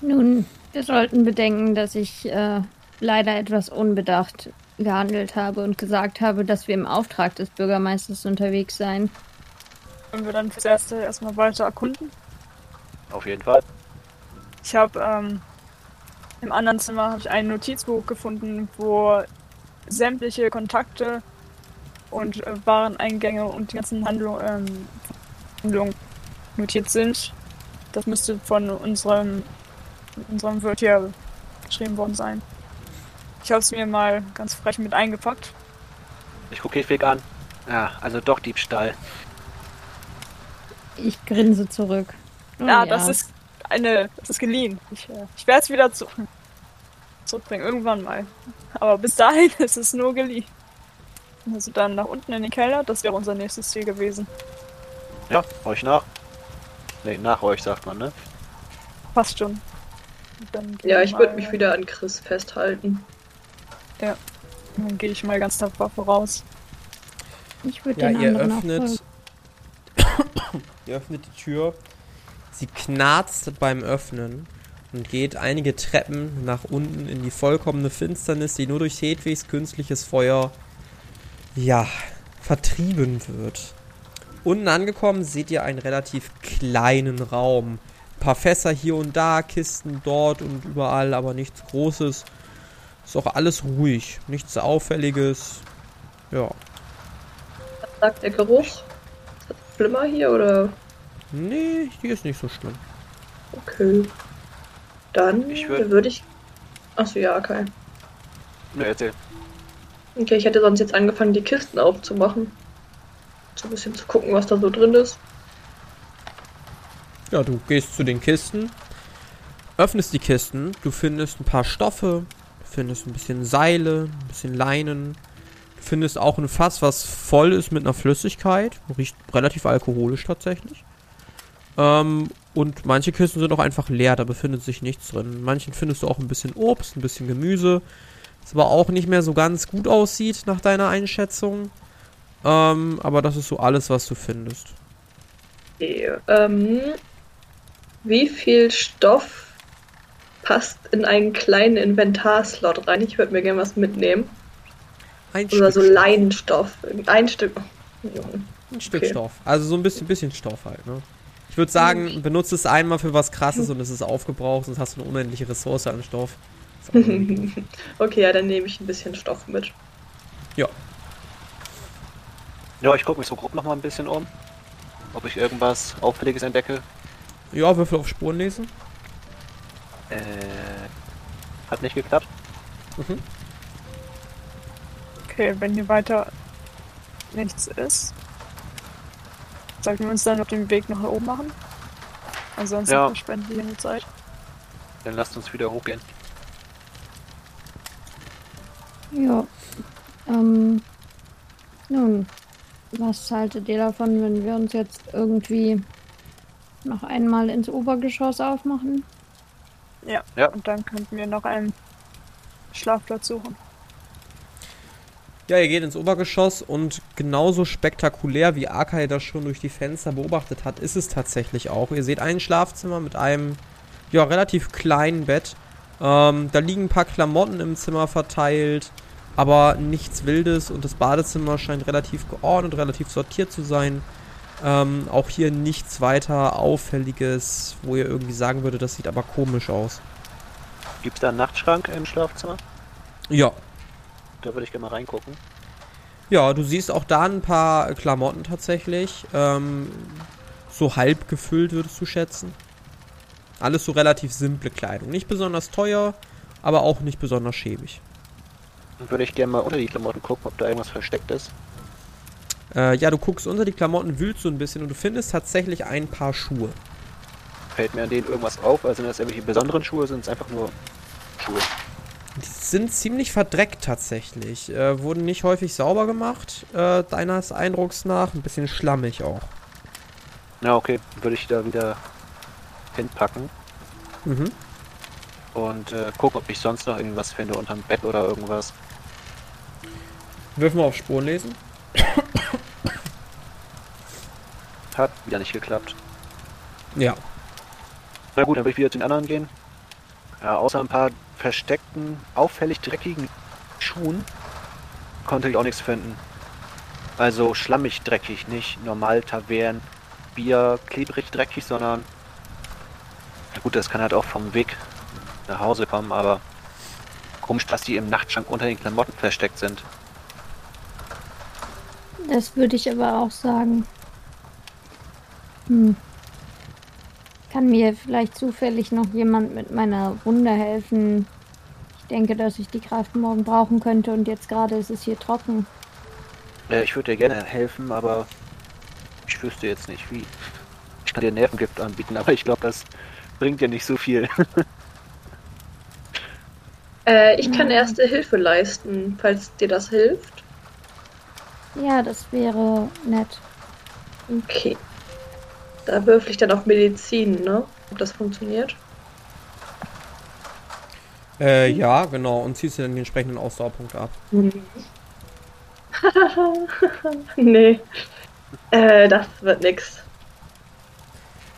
Nun, wir sollten bedenken, dass ich äh, leider etwas unbedacht gehandelt habe und gesagt habe, dass wir im Auftrag des Bürgermeisters unterwegs seien. Können wir dann fürs Erste erstmal weiter erkunden? Auf jeden Fall. Ich habe ähm, im anderen Zimmer habe ich ein Notizbuch gefunden, wo sämtliche Kontakte und äh, Wareneingänge und die ganzen Handlung, ähm, Handlungen notiert sind. Das müsste von unserem, unserem Wirt hier geschrieben worden sein. Ich habe es mir mal ganz frech mit eingepackt. Ich gucke Hedwig an. Ja, also doch Diebstahl. Ich grinse zurück. Oh ja, das ist eine, das ist geliehen. Ich, äh, ich werde es wieder zu, zurückbringen, irgendwann mal. Aber bis dahin ist es nur geliehen. Also dann nach unten in den Keller, das wäre unser nächstes Ziel gewesen. Ja, euch nach. Ne, nach euch sagt man, ne? Passt schon. Ja, ich würde mich wieder an Chris festhalten. Dann gehe ich mal ganz tapfer voraus. Ich würde Ja, den ihr anderen auch öffnet. Öffnet die Tür. Sie knarzt beim Öffnen und geht einige Treppen nach unten in die vollkommene Finsternis, die nur durch Hedwigs künstliches Feuer, ja, vertrieben wird. Unten angekommen seht ihr einen relativ kleinen Raum. Ein paar Fässer hier und da, Kisten dort und überall, aber nichts Großes. Ist auch alles ruhig, nichts Auffälliges. Ja. Was sagt der Geruch? Ist das schlimmer hier oder? Nee, die ist nicht so schlimm. Okay. Dann Ich würd- würde ich. Achso, ja, okay. Ne, erzähl. Okay, ich hätte sonst jetzt angefangen, die Kisten aufzumachen. So ein bisschen zu gucken, was da so drin ist. Ja, du gehst zu den Kisten, öffnest die Kisten, du findest ein paar Stoffe, du findest ein bisschen Seile, ein bisschen Leinen, du findest auch ein Fass, was voll ist mit einer Flüssigkeit, riecht relativ alkoholisch tatsächlich. Ähm, und manche Kisten sind auch einfach leer, da befindet sich nichts drin. In manchen findest du auch ein bisschen Obst, ein bisschen Gemüse, das aber auch nicht mehr so ganz gut aussieht nach deiner Einschätzung. Ähm, aber das ist so alles, was du findest. Okay, ähm, wie viel Stoff passt in einen kleinen Inventarslot rein? Ich würde mir gerne was mitnehmen. Ein Oder so Stück Stoff. Leinenstoff. Ein Stück. Ein Stück Okay. Stoff. Also so ein bisschen, bisschen Stoff halt, ne? Ich würde sagen, benutze es einmal für was krasses und es ist aufgebraucht, sonst hast du eine unendliche Ressource an Stoff. Okay, ja, dann nehme ich ein bisschen Stoff mit. ja. Ja, ich gucke mich so grob noch mal ein bisschen um. Ob ich irgendwas Auffälliges entdecke. Ja, Würfel auf Spuren lesen. Äh, hat nicht geklappt. Mhm. Okay, wenn hier weiter nichts ist, sollten wir uns dann auf den Weg nach oben machen. Ansonsten Ja. verschwenden wir hier nur Zeit. Dann lasst uns wieder hochgehen. Ja. Ähm. Nun, was haltet ihr davon, wenn wir uns jetzt irgendwie noch einmal ins Obergeschoss aufmachen? Ja. Ja. Und dann könnten wir noch einen Schlafplatz suchen. Ja, ihr geht ins Obergeschoss und genauso spektakulär wie Akai das schon durch die Fenster beobachtet hat, ist es tatsächlich auch. Ihr seht ein Schlafzimmer mit einem ja, relativ kleinen Bett. Ähm, da liegen ein paar Klamotten im Zimmer verteilt, aber nichts Wildes und das Badezimmer scheint relativ geordnet, relativ sortiert zu sein. Ähm, auch hier nichts weiter Auffälliges, wo ihr irgendwie sagen würdet, das sieht aber komisch aus. Gibt es da einen Nachtschrank im Schlafzimmer? Ja, Da würde ich gerne mal reingucken. Ja, du siehst auch da ein paar Klamotten tatsächlich. Ähm, so halb gefüllt würdest du schätzen. Alles so relativ simple Kleidung. Nicht besonders teuer, aber auch nicht besonders schäbig. Dann würde ich gerne mal unter die Klamotten gucken, ob da irgendwas versteckt ist. Äh, ja, du guckst unter die Klamotten, wühlst so ein bisschen und du findest tatsächlich ein paar Schuhe. Fällt mir an denen irgendwas auf? Also sind das irgendwelche besonderen Schuhe? Sind es einfach nur Schuhe? Die sind ziemlich verdreckt tatsächlich. Äh, wurden nicht häufig sauber gemacht, äh, deines Eindrucks nach. Ein bisschen schlammig auch. Ja, okay. Würde ich da wieder hinpacken Mhm. und äh, gucken, ob ich sonst noch irgendwas finde unterm Bett oder irgendwas. Wirf mal auf Spuren lesen. Hat wieder nicht geklappt. Ja. Na gut, dann würde ich wieder zu den anderen gehen. Ja, außer ein paar versteckten, auffällig dreckigen Schuhen konnte ich auch nichts finden. Also schlammig dreckig, nicht normal Tavern, Bier, klebrig dreckig, sondern gut, das kann halt auch vom Weg nach Hause kommen, aber komisch, dass die im Nachtschrank unter den Klamotten versteckt sind. Das würde ich aber auch sagen. Hm. Kann mir vielleicht zufällig noch jemand mit meiner Wunde helfen? Ich denke, dass ich die Kraft morgen brauchen könnte und jetzt gerade ist es hier trocken. Äh, ich würde dir gerne helfen, aber ich wüsste jetzt nicht wie. Ich kann dir Nervengift anbieten, aber ich glaube, das bringt dir nicht so viel. Äh, ich kann erste Hilfe leisten, falls dir das hilft. Ja, das wäre nett. Okay. Da würfel ich dann auf Medizin, ne? Ob das funktioniert. Äh, ja, genau. Und ziehst dir dann die entsprechenden Ausdauerpunkte ab. nee. Äh, das wird nix.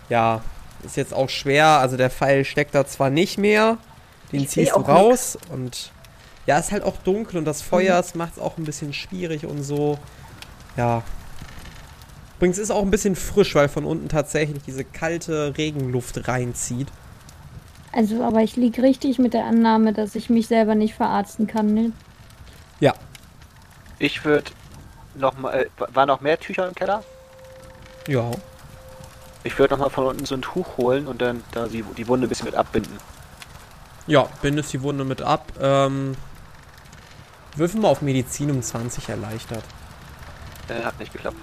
Ja, ist jetzt auch schwer. Also der Pfeil steckt da zwar nicht mehr. Den Ich ziehst du raus. Und ja, ist halt auch dunkel und das Feuer macht es auch ein bisschen schwierig und so. Ja. Übrigens ist auch ein bisschen frisch, weil von unten tatsächlich diese kalte Regenluft reinzieht. Also, aber ich lieg richtig mit der Annahme, dass ich mich selber nicht verarzten kann, ne? Ja. Ich würde noch mal. Äh, waren noch mehr Tücher im Keller? Ja. Ich würde noch mal von unten so ein Tuch holen und dann da die, die Wunde ein bisschen mit abbinden. Ja, bindest die Wunde mit ab. Ähm, würfel mal auf Medizin um 20 erleichtert. Äh, hat nicht geklappt.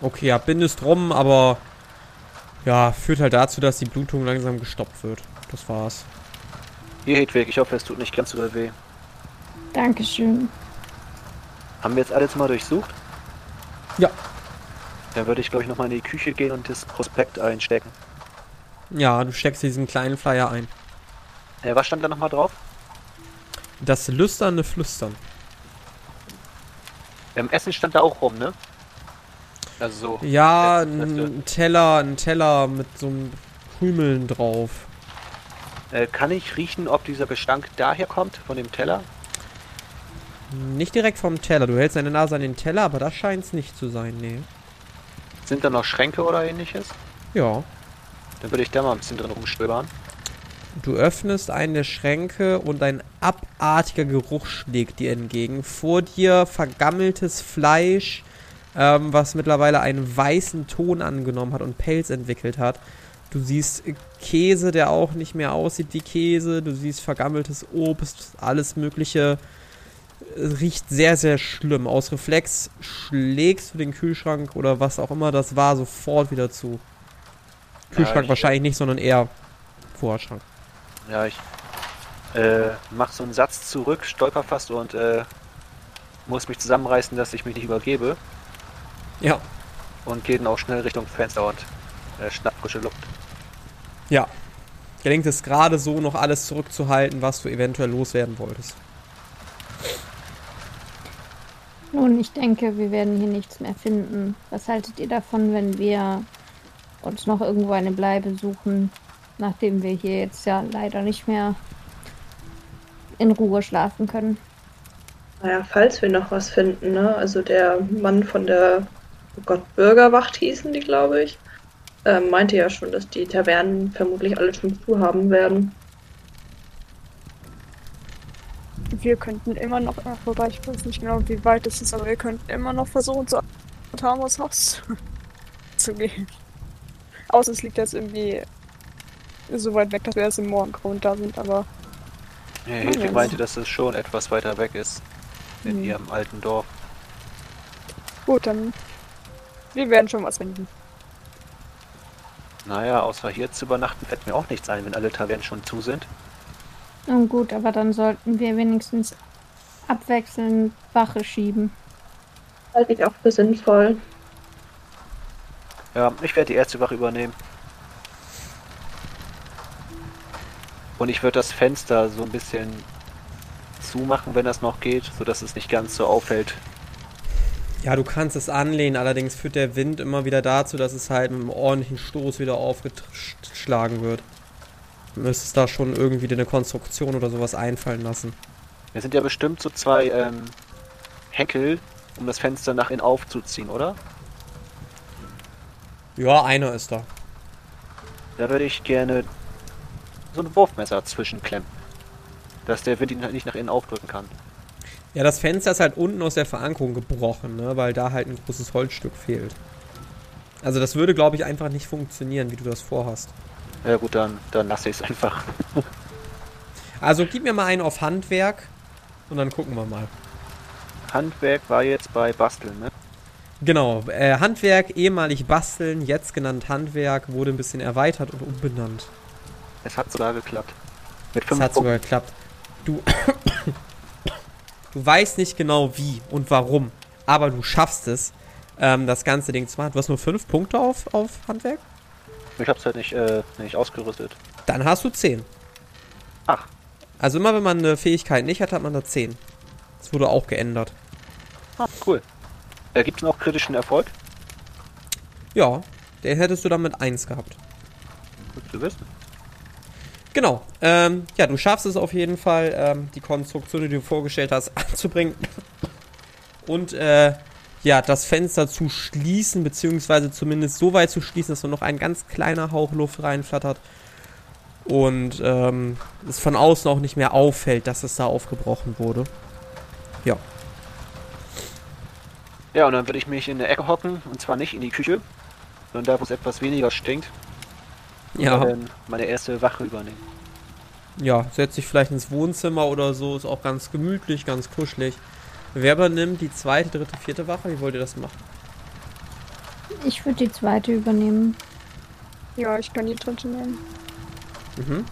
Okay, ja, bindest rum, aber ja, führt halt dazu, dass die Blutung langsam gestoppt wird. Das war's. Hier, Hedwig, ich hoffe, es tut nicht ganz so weh. Dankeschön. Haben wir jetzt alles mal durchsucht? Ja. Dann würde ich, glaube ich, noch mal in die Küche gehen und das Prospekt einstecken. Ja, du steckst diesen kleinen Flyer ein. Äh, was stand da noch mal drauf? Das lüsterne Flüstern. Ähm, Essen stand da auch rum, ne? Also so. Ja, letzte. ein Teller, ein Teller mit so einem Krümeln drauf. Äh, kann ich riechen, ob dieser Gestank daher kommt, von dem Teller? Nicht direkt vom Teller. Du hältst deine Nase an den Teller, aber das scheint es nicht zu sein, nee. Sind da noch Schränke oder ähnliches? Ja. Dann würde ich da mal ein bisschen drin rumstöbern. Du öffnest einen der Schränke und ein abartiger Geruch schlägt dir entgegen. Vor dir vergammeltes Fleisch, ähm, was mittlerweile einen weißen Ton angenommen hat und Pelz entwickelt hat. Du siehst äh, Käse, der auch nicht mehr aussieht wie Käse. Du siehst vergammeltes Obst, alles Mögliche. Es riecht sehr, sehr schlimm. Aus Reflex schlägst du den Kühlschrank oder was auch immer das war sofort wieder zu. Kühlschrank ich- wahrscheinlich nicht, sondern eher Vorschrank. Ja, ich äh, mach so einen Satz zurück, stolper fast und äh, muss mich zusammenreißen, dass ich mich nicht übergebe Ja, und gehe dann auch schnell Richtung Fenster und äh, schnapp frische Luft. Ja. Gelingt es gerade so, noch alles zurückzuhalten, was du eventuell loswerden wolltest. Nun, ich denke, wir werden hier nichts mehr finden. Was haltet ihr davon, wenn wir uns noch irgendwo eine Bleibe suchen, nachdem wir hier jetzt ja leider nicht mehr in Ruhe schlafen können? Naja, falls wir noch was finden, ne? Also der Mann von der oh Gott, Bürgerwacht hießen die, glaube ich, ähm, meinte ja schon, dass die Tavernen vermutlich alle schon zu haben werden. Wir könnten immer noch, ach, wobei ich weiß nicht genau, wie weit es ist, aber wir könnten immer noch versuchen, zu Tamos Haus zu gehen. Außer es liegt jetzt irgendwie so weit weg, dass wir erst im Morgengrund da sind, aber Ja, Hedwig ja. meinte, dass es schon etwas weiter weg ist. In Hm. ihrem alten Dorf. gut, dann wir werden schon was finden. Naja, außer hier zu übernachten fällt mir auch nichts ein, wenn alle Tavernen schon zu sind. Nun gut, aber dann sollten wir wenigstens abwechselnd Wache schieben. Halte ich auch für sinnvoll. Ja, ich werde die erste Wache übernehmen. Und ich würde das Fenster so ein bisschen zumachen, wenn das noch geht, sodass es nicht ganz so auffällt. Ja, du kannst es anlehnen, allerdings führt der Wind immer wieder dazu, dass es halt mit einem ordentlichen Stoß wieder aufgeschlagen wird. Du müsstest da schon irgendwie dir eine Konstruktion oder sowas einfallen lassen. Es sind ja bestimmt so zwei ähm, Henkel, um das Fenster nach innen aufzuziehen, oder? Ja, einer ist da. Da würde ich gerne so ein Wurfmesser zwischenklemmen. Dass der Wind ihn halt nicht nach innen aufdrücken kann. Ja, das Fenster ist halt unten aus der Verankerung gebrochen, ne, weil da halt ein großes Holzstück fehlt. Also das würde, glaube ich, einfach nicht funktionieren, wie du das vorhast. Ja gut, dann, dann lasse ich es einfach. Also gib mir mal einen auf Handwerk und dann gucken wir mal. Handwerk war jetzt bei Basteln, ne? Genau, äh, Handwerk, ehemalig Basteln, jetzt genannt Handwerk, wurde ein bisschen erweitert und umbenannt. Es hat sogar geklappt. Mit fünf hat sogar geklappt. Du, du weißt nicht genau wie und warum, aber du schaffst es, ähm, das ganze Ding zu machen. Du hast nur fünf Punkte auf, auf Handwerk. Ich hab's halt nicht, äh, nicht ausgerüstet. Dann hast du zehn. Ach. Also immer wenn man eine Fähigkeit nicht hat, hat man da zehn. Das wurde auch geändert. Ah, cool. Äh, gibt's noch kritischen Erfolg? Ja, den hättest du dann mit eins gehabt. Gut zu wissen. Genau. Ähm, ja, du schaffst es auf jeden Fall, ähm, die Konstruktion, die du vorgestellt hast, anzubringen. Und äh, ja, das Fenster zu schließen, beziehungsweise zumindest so weit zu schließen, dass nur noch ein ganz kleiner Hauch Luft reinflattert. Und ähm, es von außen auch nicht mehr auffällt, dass es da aufgebrochen wurde. Ja. Ja, und dann würde ich mich in der Ecke hocken, und zwar nicht in die Küche, sondern da, wo es etwas weniger stinkt. Ja. dann meine erste Wache übernehmen. Ja, setz dich vielleicht ins Wohnzimmer oder so, ist auch ganz gemütlich, ganz kuschelig. Wer übernimmt die zweite, dritte, vierte Wache? Wie wollt ihr das machen? Ich würde die zweite übernehmen. Ja, ich kann die dritte nehmen. Mhm.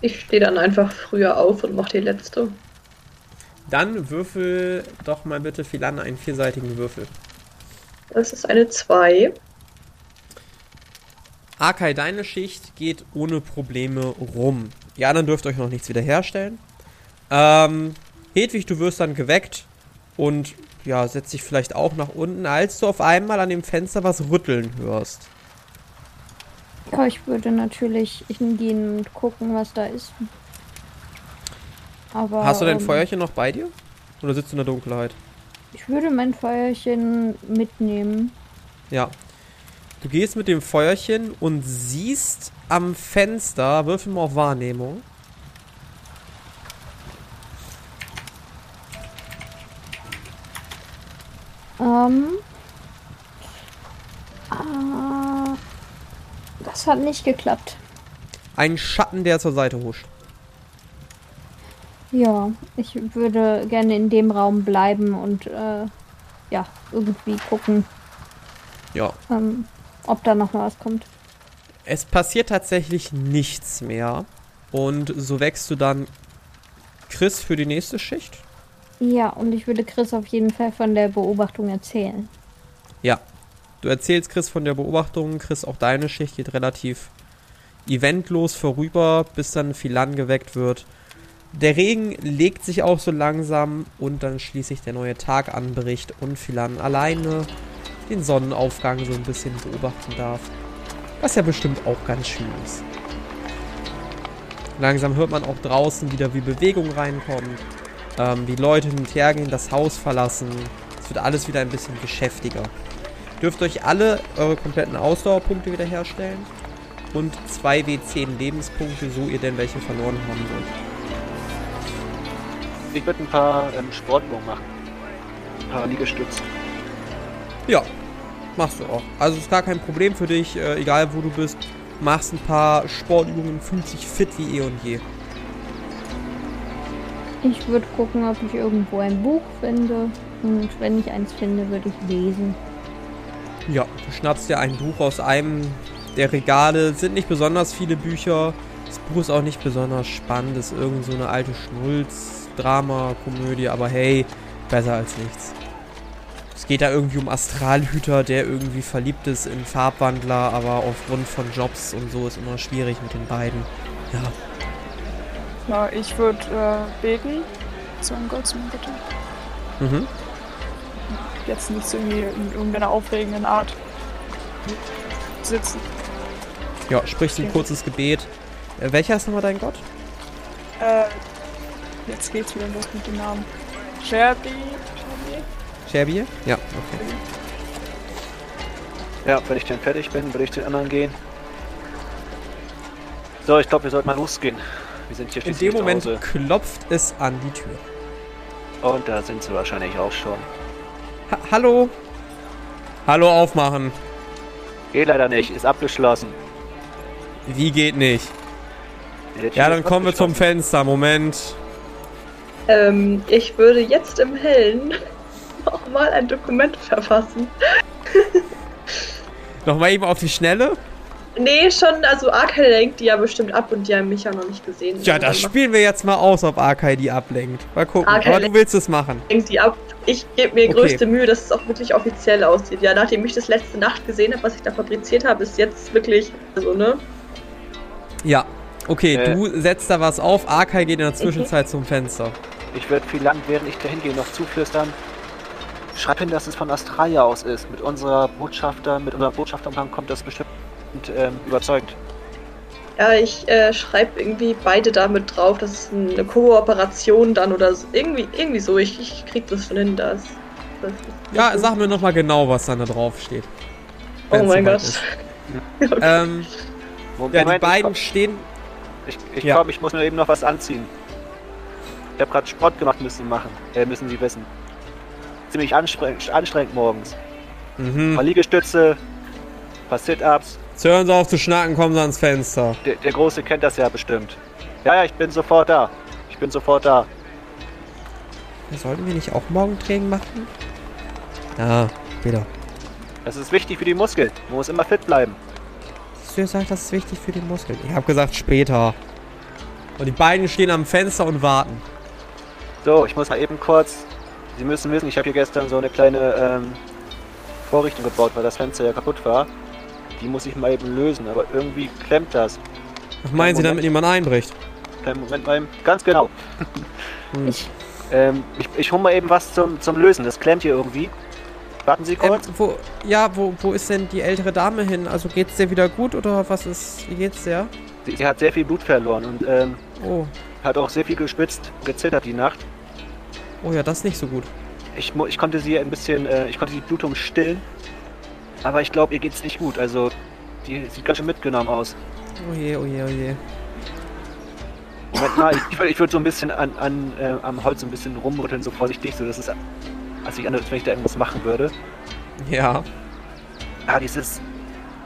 Ich stehe dann einfach früher auf und mache die letzte. Dann würfel doch mal bitte Philan einen vierseitigen Würfel. Das ist eine 2. Akai, deine Schicht geht ohne Probleme rum. Die anderen dürft euch noch nichts wiederherstellen. Ähm, Hedwig, du wirst dann geweckt und ja, setzt dich vielleicht auch nach unten, als du auf einmal an dem Fenster was rütteln hörst. Ja, ich würde natürlich hingehen und gucken, was da ist. Aber. Hast du dein ähm, Feuerchen noch bei dir? Oder sitzt du in der Dunkelheit? Ich würde mein Feuerchen mitnehmen. Ja. Du gehst mit dem Feuerchen und siehst am Fenster, würfel mal auf Wahrnehmung. Ähm. Ah, das hat nicht geklappt. Einen Schatten, der zur Seite huscht. Ja, ich würde gerne in dem Raum bleiben und äh, ja, irgendwie gucken, Ja. ähm, ob da noch mal was kommt. Es passiert tatsächlich nichts mehr. Und so wächst du dann Chris für die nächste Schicht. Ja, und ich würde Chris auf jeden Fall von der Beobachtung erzählen. Ja. Du erzählst Chris von der Beobachtung. Chris, auch deine Schicht geht relativ eventlos vorüber, bis dann Philan geweckt wird. Der Regen legt sich auch so langsam und dann schließlich der neue Tag anbricht und Philan alleine den Sonnenaufgang so ein bisschen beobachten darf. Was ja bestimmt auch ganz schön ist. Langsam hört man auch draußen wieder, wie Bewegung reinkommt. Ähm, wie Leute hin und her gehen, das Haus verlassen. Es wird alles wieder ein bisschen geschäftiger. Dürft euch alle eure kompletten Ausdauerpunkte wiederherstellen. Und 2 W10 Lebenspunkte, so ihr denn welche verloren haben wollt. Ich würde ein paar ähm, Sportübungen machen. Ein paar Liegestütze. Ja, machst du auch. Also ist gar kein Problem für dich, äh, egal wo du bist. Machst ein paar Sportübungen, fühlst dich fit wie eh und je. Ich würde gucken, ob ich irgendwo ein Buch finde. Und wenn ich eins finde, würde ich lesen. Ja, du schnappst dir ein Buch aus einem der Regale. Es sind nicht besonders viele Bücher. Das Buch ist auch nicht besonders spannend. Es ist irgend so eine alte Schnulz, Drama, Komödie. Aber hey, besser als nichts. Es geht da irgendwie um Astralhüter, der irgendwie verliebt ist in Farbwandler, aber aufgrund von Jobs und so ist immer schwierig mit den beiden. Ja, Ja, ich würde äh, beten. Zum Gott, zum Gott. mhm. Jetzt nicht so irgendwie in irgendeiner aufregenden Art sitzen. Ja, sprichst ein kurzes Gebet. Äh, welcher ist nochmal dein Gott? Äh, jetzt geht's wieder los mit dem Namen. Sherby. Sherby? Sherbie? Ja, okay. Ja, wenn ich dann fertig bin, würde ich den anderen gehen. So, ich glaube, wir sollten mal losgehen. Wir sind hier In dem Moment zu Hause. klopft es an die Tür. Und da sind sie wahrscheinlich auch schon. Ha Hallo? Hallo, aufmachen. Geht leider nicht, ist abgeschlossen. Wie geht nicht? Ja, dann kommen wir zum. Fenster. Moment. Ähm, ich würde jetzt im Hellen nochmal ein Dokument verfassen. Nochmal eben auf die Schnelle. Nee, schon, also Arkai lenkt die ja bestimmt ab und die haben mich ja noch nicht gesehen. Ja, das spielen wir jetzt mal aus, ob Arkai die ablenkt. Mal gucken. Arkai Aber du willst es machen. lenkt die ab. Ich gebe mir Okay. größte Mühe, dass es auch wirklich offiziell aussieht. Ja, nachdem ich das letzte Nacht gesehen habe, was ich da fabriziert habe, ist jetzt wirklich, also, ne? Ja. Okay, Äh. du setzt da was auf. Arkai geht in der Zwischenzeit zum Fenster. Ich würde viel lang, während ich dahin gehe, noch zuflüstern. Schreib hin, dass es von Australia aus ist. Mit unserer Botschafter, mit unserem Botschafterumhang kommt das bestimmt ähm, überzeugt. Ja, ich äh, schreibe irgendwie beide damit drauf, das ist eine Kooperation dann oder so. Irgendwie, irgendwie so. Ich, ich krieg das schon hin, das. das Ja, so. sag mir nochmal genau, was dann da drauf steht. Oh mein Gott. ist. Ähm, ja, die beiden ich, stehen. ich, ich, Ja. komm, ich muss mir eben noch was anziehen. Ich habe gerade Sport gemacht, müssen Sie machen. Äh, müssen Sie wissen. Ziemlich anstrengend, anstrengend morgens. Mhm. Mal Liegestütze, paar Sit-Ups. Jetzt hören Sie auf zu schnacken, kommen Sie ans Fenster. Der, der Große kennt das ja bestimmt. Ja, ja, ich bin sofort da. Ich bin sofort da. Sollten wir nicht auch morgen Training machen? Ja, später. Das ist wichtig für die Muskeln. Man muss immer fit bleiben. Hast du gesagt, das ist wichtig für die Muskeln? Ich habe gesagt später. Und die beiden stehen am Fenster und warten. So, ich muss mal eben kurz. Sie müssen wissen, ich habe hier gestern so eine kleine ähm, Vorrichtung gebaut, weil das Fenster ja kaputt war. Die muss ich mal eben lösen, aber irgendwie klemmt das. Was meinen Sie, damit jemand einbricht? Kleinen Moment mal eben. Ganz genau. Hm. Ich, Ähm, ich, ich hole mal eben was zum, zum Lösen. Das klemmt hier irgendwie. Warten Sie Ähm, kurz. wo, ja, wo, wo ist denn die ältere Dame hin? Also geht's dir wieder gut oder was ist, wie geht's dir? Sie, sie hat sehr viel Blut verloren und ähm, Oh, hat auch sehr viel gespitzt, gezittert die Nacht. Oh ja, das ist nicht so gut. Ich, ich konnte sie ein bisschen, äh, ich konnte die Blutung stillen. Aber ich glaube, ihr geht's nicht gut. Also, die sieht ganz schön mitgenommen aus. Oh je, oh je, oh je. Moment mal, ich, ich würde ich würd so ein bisschen an, an, äh, am Holz so ein bisschen rumrütteln, so vorsichtig, so dass es als sich anhört, als wenn ich da irgendwas machen würde. Ja, Ah, dieses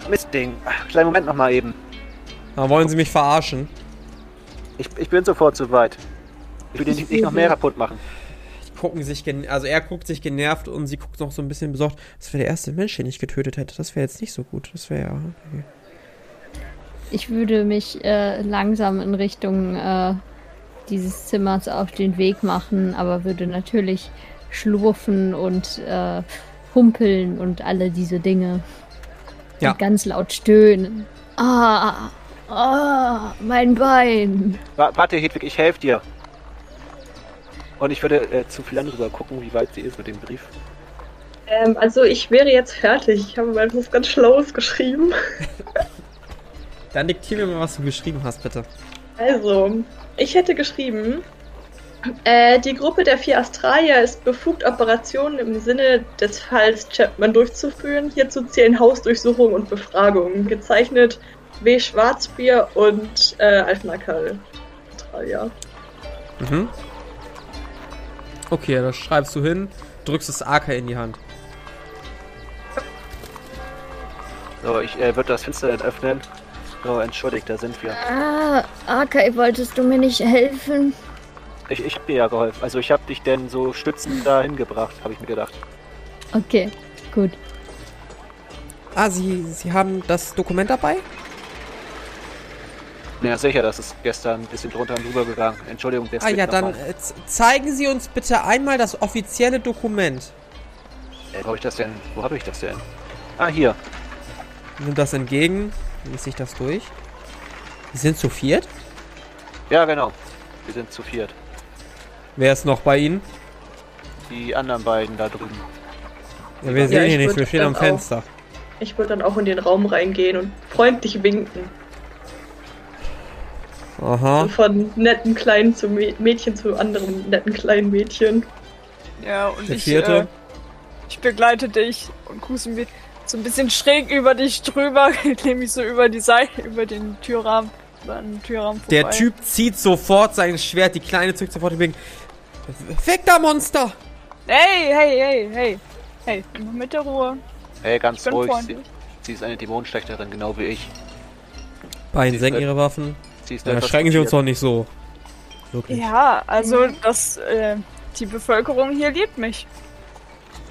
Mistding. Ach, kleinen Moment noch mal eben. aber wollen Sie mich verarschen? Ich, ich bin sofort soweit. Ich will den nicht, nicht noch mehr kaputt machen. Gucken sich, also er guckt sich genervt und sie guckt noch so ein bisschen besorgt. Das wäre der erste Mensch, den ich getötet hätte. Das wäre jetzt nicht so gut. Das wäre ja... Okay. ich würde mich äh, langsam in Richtung äh, dieses Zimmers auf den Weg machen, aber würde natürlich schlurfen und äh, humpeln und alle diese Dinge. Ja. Und ganz laut stöhnen. Ah, ah, mein Bein. Wa- Warte, Hedwig, ich helfe dir. Und ich würde äh, zu viel rüber gucken, wie weit sie ist mit dem Brief. Ähm, also ich wäre jetzt fertig. Ich habe mal etwas ganz Schlaues geschrieben. Dann diktier mir mal, was du geschrieben hast, bitte. Also, ich hätte geschrieben, äh, die Gruppe der vier Astralier ist befugt, Operationen im Sinne des Falls Chapman durchzuführen. Hierzu zählen Hausdurchsuchungen und Befragungen. Gezeichnet W. Schwarzbier und äh, Alfnackerl. Australier. Mhm. Okay, das schreibst du hin, drückst das AK in die Hand. So, ich äh, würde das Fenster dann öffnen. So, entschuldigt, da sind wir. Ah, Arkai, wolltest du mir nicht helfen? Ich, ich habe dir ja geholfen. Also ich habe dich denn so stützend da hingebracht, habe ich mir gedacht. Okay, gut. Ah, Sie, Sie haben das Dokument dabei? Ja, sicher, das ist gestern ein bisschen drunter und drüber gegangen. Entschuldigung, Ah ja, dann äh, zeigen Sie uns bitte einmal das offizielle Dokument. Äh, wo habe ich das denn? Wo habe ich das denn? Ah, hier. Nimmt das entgegen, liest sich das durch. Sie sind zu viert? Ja, genau. Wir sind zu viert. Wer ist noch bei Ihnen? Die anderen beiden da drüben. Ja, wir Ja, sehen ich hier nichts, würd wir stehen am dann auch- Fenster. Ich würde dann auch in den Raum reingehen und freundlich winken. Aha. Von netten kleinen zu Mä- Mädchen zu anderem netten kleinen Mädchen. Ja, und Der ich, vierte? äh, ich begleite dich und kusse mir so ein bisschen schräg über dich drüber, nehme ich so über die Seite, über den Türrahmen, über den Türrahmen vorbei. Der Typ zieht sofort sein Schwert, die Kleine zückt sofort den Weg. Weg da, Monster! Hey, hey, hey, hey. Hey, immer mit der Ruhe. Hey, ganz ruhig. Sie, sie ist eine Dämonenschlechterin, genau wie ich. Beiden senken ihre Waffen. Sie ist Dann etwas erschrecken Sie uns doch nicht so. Wirklich. Ja, also das, äh, die Bevölkerung hier liebt mich.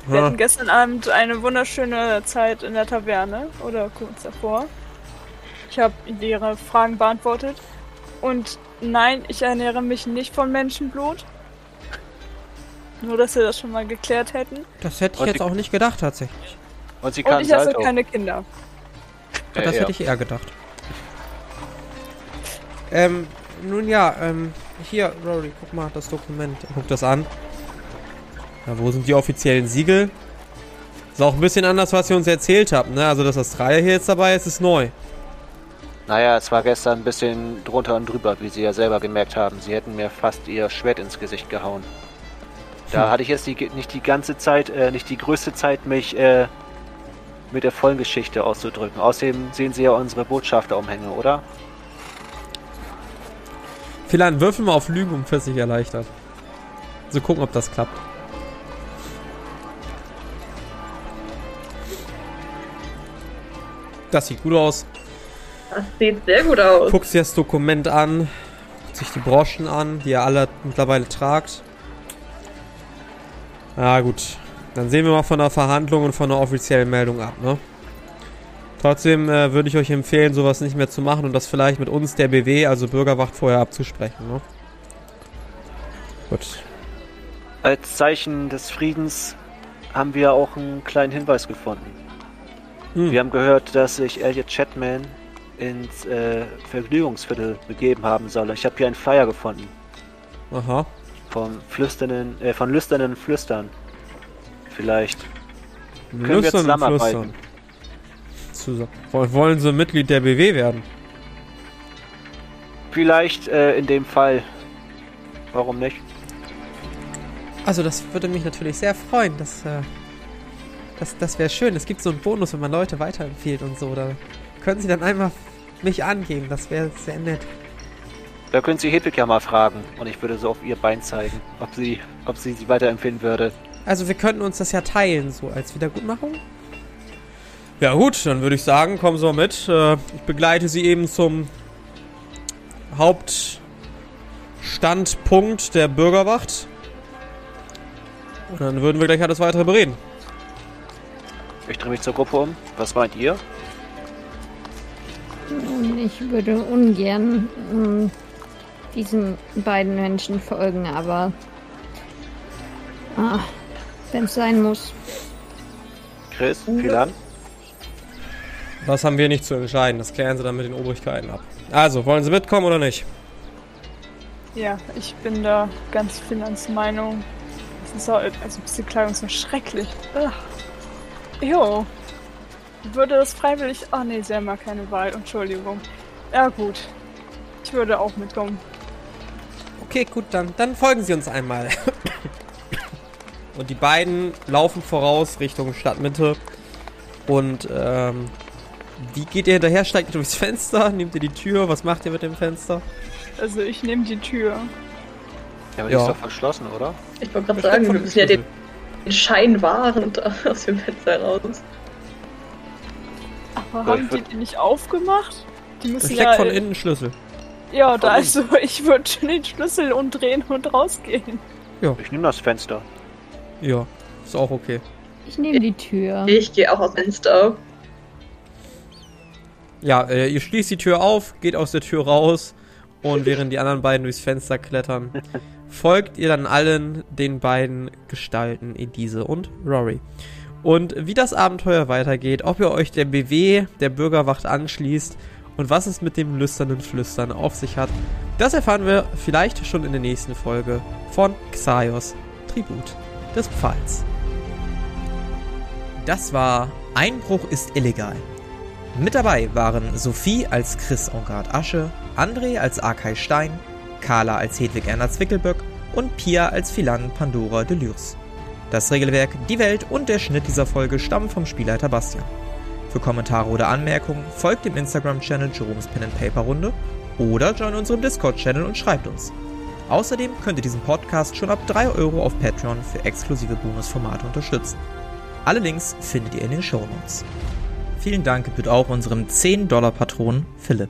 Wir Ha. hatten gestern Abend eine wunderschöne Zeit in der Taverne oder kurz davor. Ich habe ihre Fragen beantwortet. Und nein, ich ernähre mich nicht von Menschenblut. Nur, dass wir das schon mal geklärt hätten. Das hätte ich Und jetzt auch nicht gedacht, tatsächlich. Und sie kann Und ich Salto. keine Kinder. Ja, das ja. hätte ich eher gedacht. Ähm, nun ja, ähm, hier, Rory, guck mal das Dokument. Guck das an. Ja, wo sind die offiziellen Siegel? Ist auch ein bisschen anders, was ihr uns erzählt habt, ne? Also, dass das Dreier hier jetzt dabei ist, ist neu. Naja, es war gestern ein bisschen drunter und drüber, wie Sie ja selber gemerkt haben. Sie hätten mir fast Ihr Schwert ins Gesicht gehauen. Da Hm. hatte ich jetzt die, nicht die ganze Zeit, äh, nicht die größte Zeit, mich äh, mit der vollen Geschichte auszudrücken. Außerdem sehen Sie ja unsere Botschafterumhänge, oder? Philan, würfel mal auf Lügen, um 40 erleichtert. So gucken, ob das klappt. Das sieht gut aus. Das sieht sehr gut aus. Guckt sich das Dokument an, guckt sich die Broschen an, die ihr alle mittlerweile tragt. Ja, gut. Dann sehen wir mal von der Verhandlung und von der offiziellen Meldung ab, ne? Trotzdem äh, würde ich euch empfehlen, sowas nicht mehr zu machen und das vielleicht mit uns, der BW, also Bürgerwacht, vorher abzusprechen, ne? Gut. Als Zeichen des Friedens haben wir auch einen kleinen Hinweis gefunden. Hm. Wir haben gehört, dass sich Elliot Chatman ins äh, Vergnügungsviertel begeben haben soll. Ich habe hier einen Flyer gefunden Aha. vom flüsternden, äh, von lüsternen Flüstern. Vielleicht Können wir Lüstern und zusammenarbeiten? flüstern. Zusammen. Woll- Wollen sie Mitglied der BW werden? Vielleicht äh, in dem Fall. Warum nicht? Also das würde mich natürlich sehr freuen. Das, äh, das, das wäre schön. Es gibt so einen Bonus, wenn man Leute weiterempfiehlt und so. Da können sie dann einmal mich angeben. Das wäre sehr nett. Da können Sie Hedwig ja mal fragen und ich würde so auf ihr Bein zeigen, ob sie, ob sie sie weiterempfehlen würde. Also wir könnten uns das ja teilen, so als Wiedergutmachung. Ja gut, dann würde ich sagen, kommen Sie mal mit. Äh, ich begleite Sie eben zum Hauptstandpunkt der Bürgerwacht. Und dann würden wir gleich alles weitere bereden. Ich drehe mich zur Gruppe um. Was meint ihr? Ich würde ungern ähm, diesen beiden Menschen folgen, aber ah, wenn es sein muss. Chris? Philan? Das haben wir nicht zu entscheiden. Das klären Sie dann mit den Obrigkeiten ab. Also, wollen Sie mitkommen oder nicht? Ja, ich bin da ganz Finlands Meinung. Das ist auch, also diese Kleidung ist so schrecklich. Ugh. Jo. Würde das freiwillig. Ach nee, sie haben ja keine Wahl. Entschuldigung. Ja gut. Ich würde auch mitkommen. Okay, gut, dann, dann folgen Sie uns einmal. Und die beiden laufen voraus Richtung Stadtmitte. Und ähm, wie geht ihr hinterher? Steigt ihr durchs Fenster? Nehmt ihr die Tür? Was macht ihr mit dem Fenster? Also ich nehme die Tür. Ja, aber die Ja. ist doch verschlossen, oder? Ich wollte gerade sagen, wir von müssen ja den, den Schein wahren da aus dem Fenster raus. Aber Ja, haben die die nicht aufgemacht? Die müssen steckt ja. von innen Schlüssel. Ja, da Von also ich würde den Schlüssel umdrehen und rausgehen. Ich nehme das Fenster. Ja, ist auch okay. Ich nehme die Tür. Ich gehe auch aus dem Fenster. Ja, äh, ihr schließt die Tür auf, geht aus der Tür raus und während die anderen beiden durchs Fenster klettern, folgt ihr dann allen den beiden Gestalten, Elise und Rory. Und wie das Abenteuer weitergeht, ob ihr euch der BW, der Bürgerwacht anschließt und was es mit dem lüsternen Flüstern auf sich hat, das erfahren wir vielleicht schon in der nächsten Folge von Xaios Tribut des Pfahls. Das war Einbruch ist illegal. Mit dabei waren Sophie als Chris Engard Asche, André als Arkay Stein, Carla als Hedwig Erna Zwickelböck und Pia als Philan Pandora Delürs. Das Regelwerk, die Welt und der Schnitt dieser Folge stammen vom Spielleiter Bastian. Für Kommentare oder Anmerkungen folgt dem Instagram-Channel Jerome's Pen and Paper Runde oder join unserem Discord-Channel und schreibt uns. Außerdem könnt ihr diesen Podcast schon ab 3 Euro auf Patreon für exklusive Bonusformate unterstützen. Alle Links findet ihr in den Show Notes. Vielen Dank gebührt auch unserem 10-Dollar-Patron Philipp.